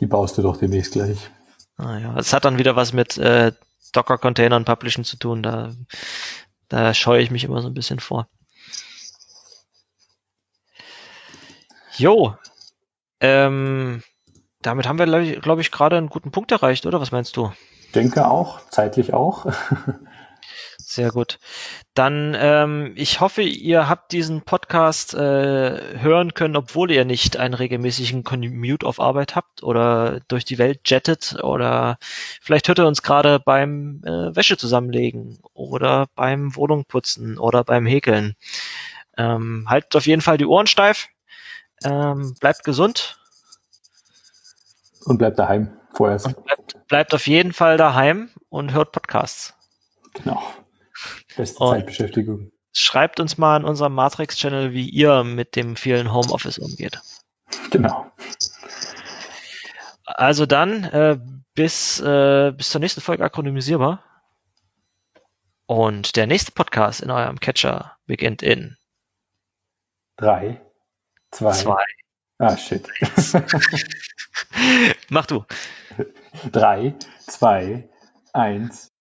Die baust du doch demnächst gleich. Ah, ja. Es hat dann wieder was mit äh, Docker-Containern Publishing zu tun. Da, da scheue ich mich immer so ein bisschen vor. Jo. Ähm, damit haben wir, glaube ich, glaub ich gerade einen guten Punkt erreicht, oder? Was meinst du? Denke auch, zeitlich auch. Sehr gut. Dann, ähm, ich hoffe, ihr habt diesen Podcast äh, hören können, obwohl ihr nicht einen regelmäßigen Commute auf Arbeit habt oder durch die Welt jettet oder vielleicht hört ihr uns gerade beim äh, Wäsche zusammenlegen oder beim Wohnung putzen oder beim Häkeln. Ähm, haltet auf jeden Fall die Ohren steif, ähm, bleibt gesund. Und bleibt daheim vorerst. Und bleibt, bleibt auf jeden Fall daheim und hört Podcasts. Genau. Beste und Zeitbeschäftigung. Schreibt uns mal in unserem Matrix-Channel, wie ihr mit dem vielen Homeoffice umgeht. Genau. Also dann, äh, bis, äh, bis zur nächsten Folge akronymisierbar. Und der nächste Podcast in eurem Catcher beginnt in drei, zwei, zwei. Ah, shit. Mach du. Drei, zwei, eins.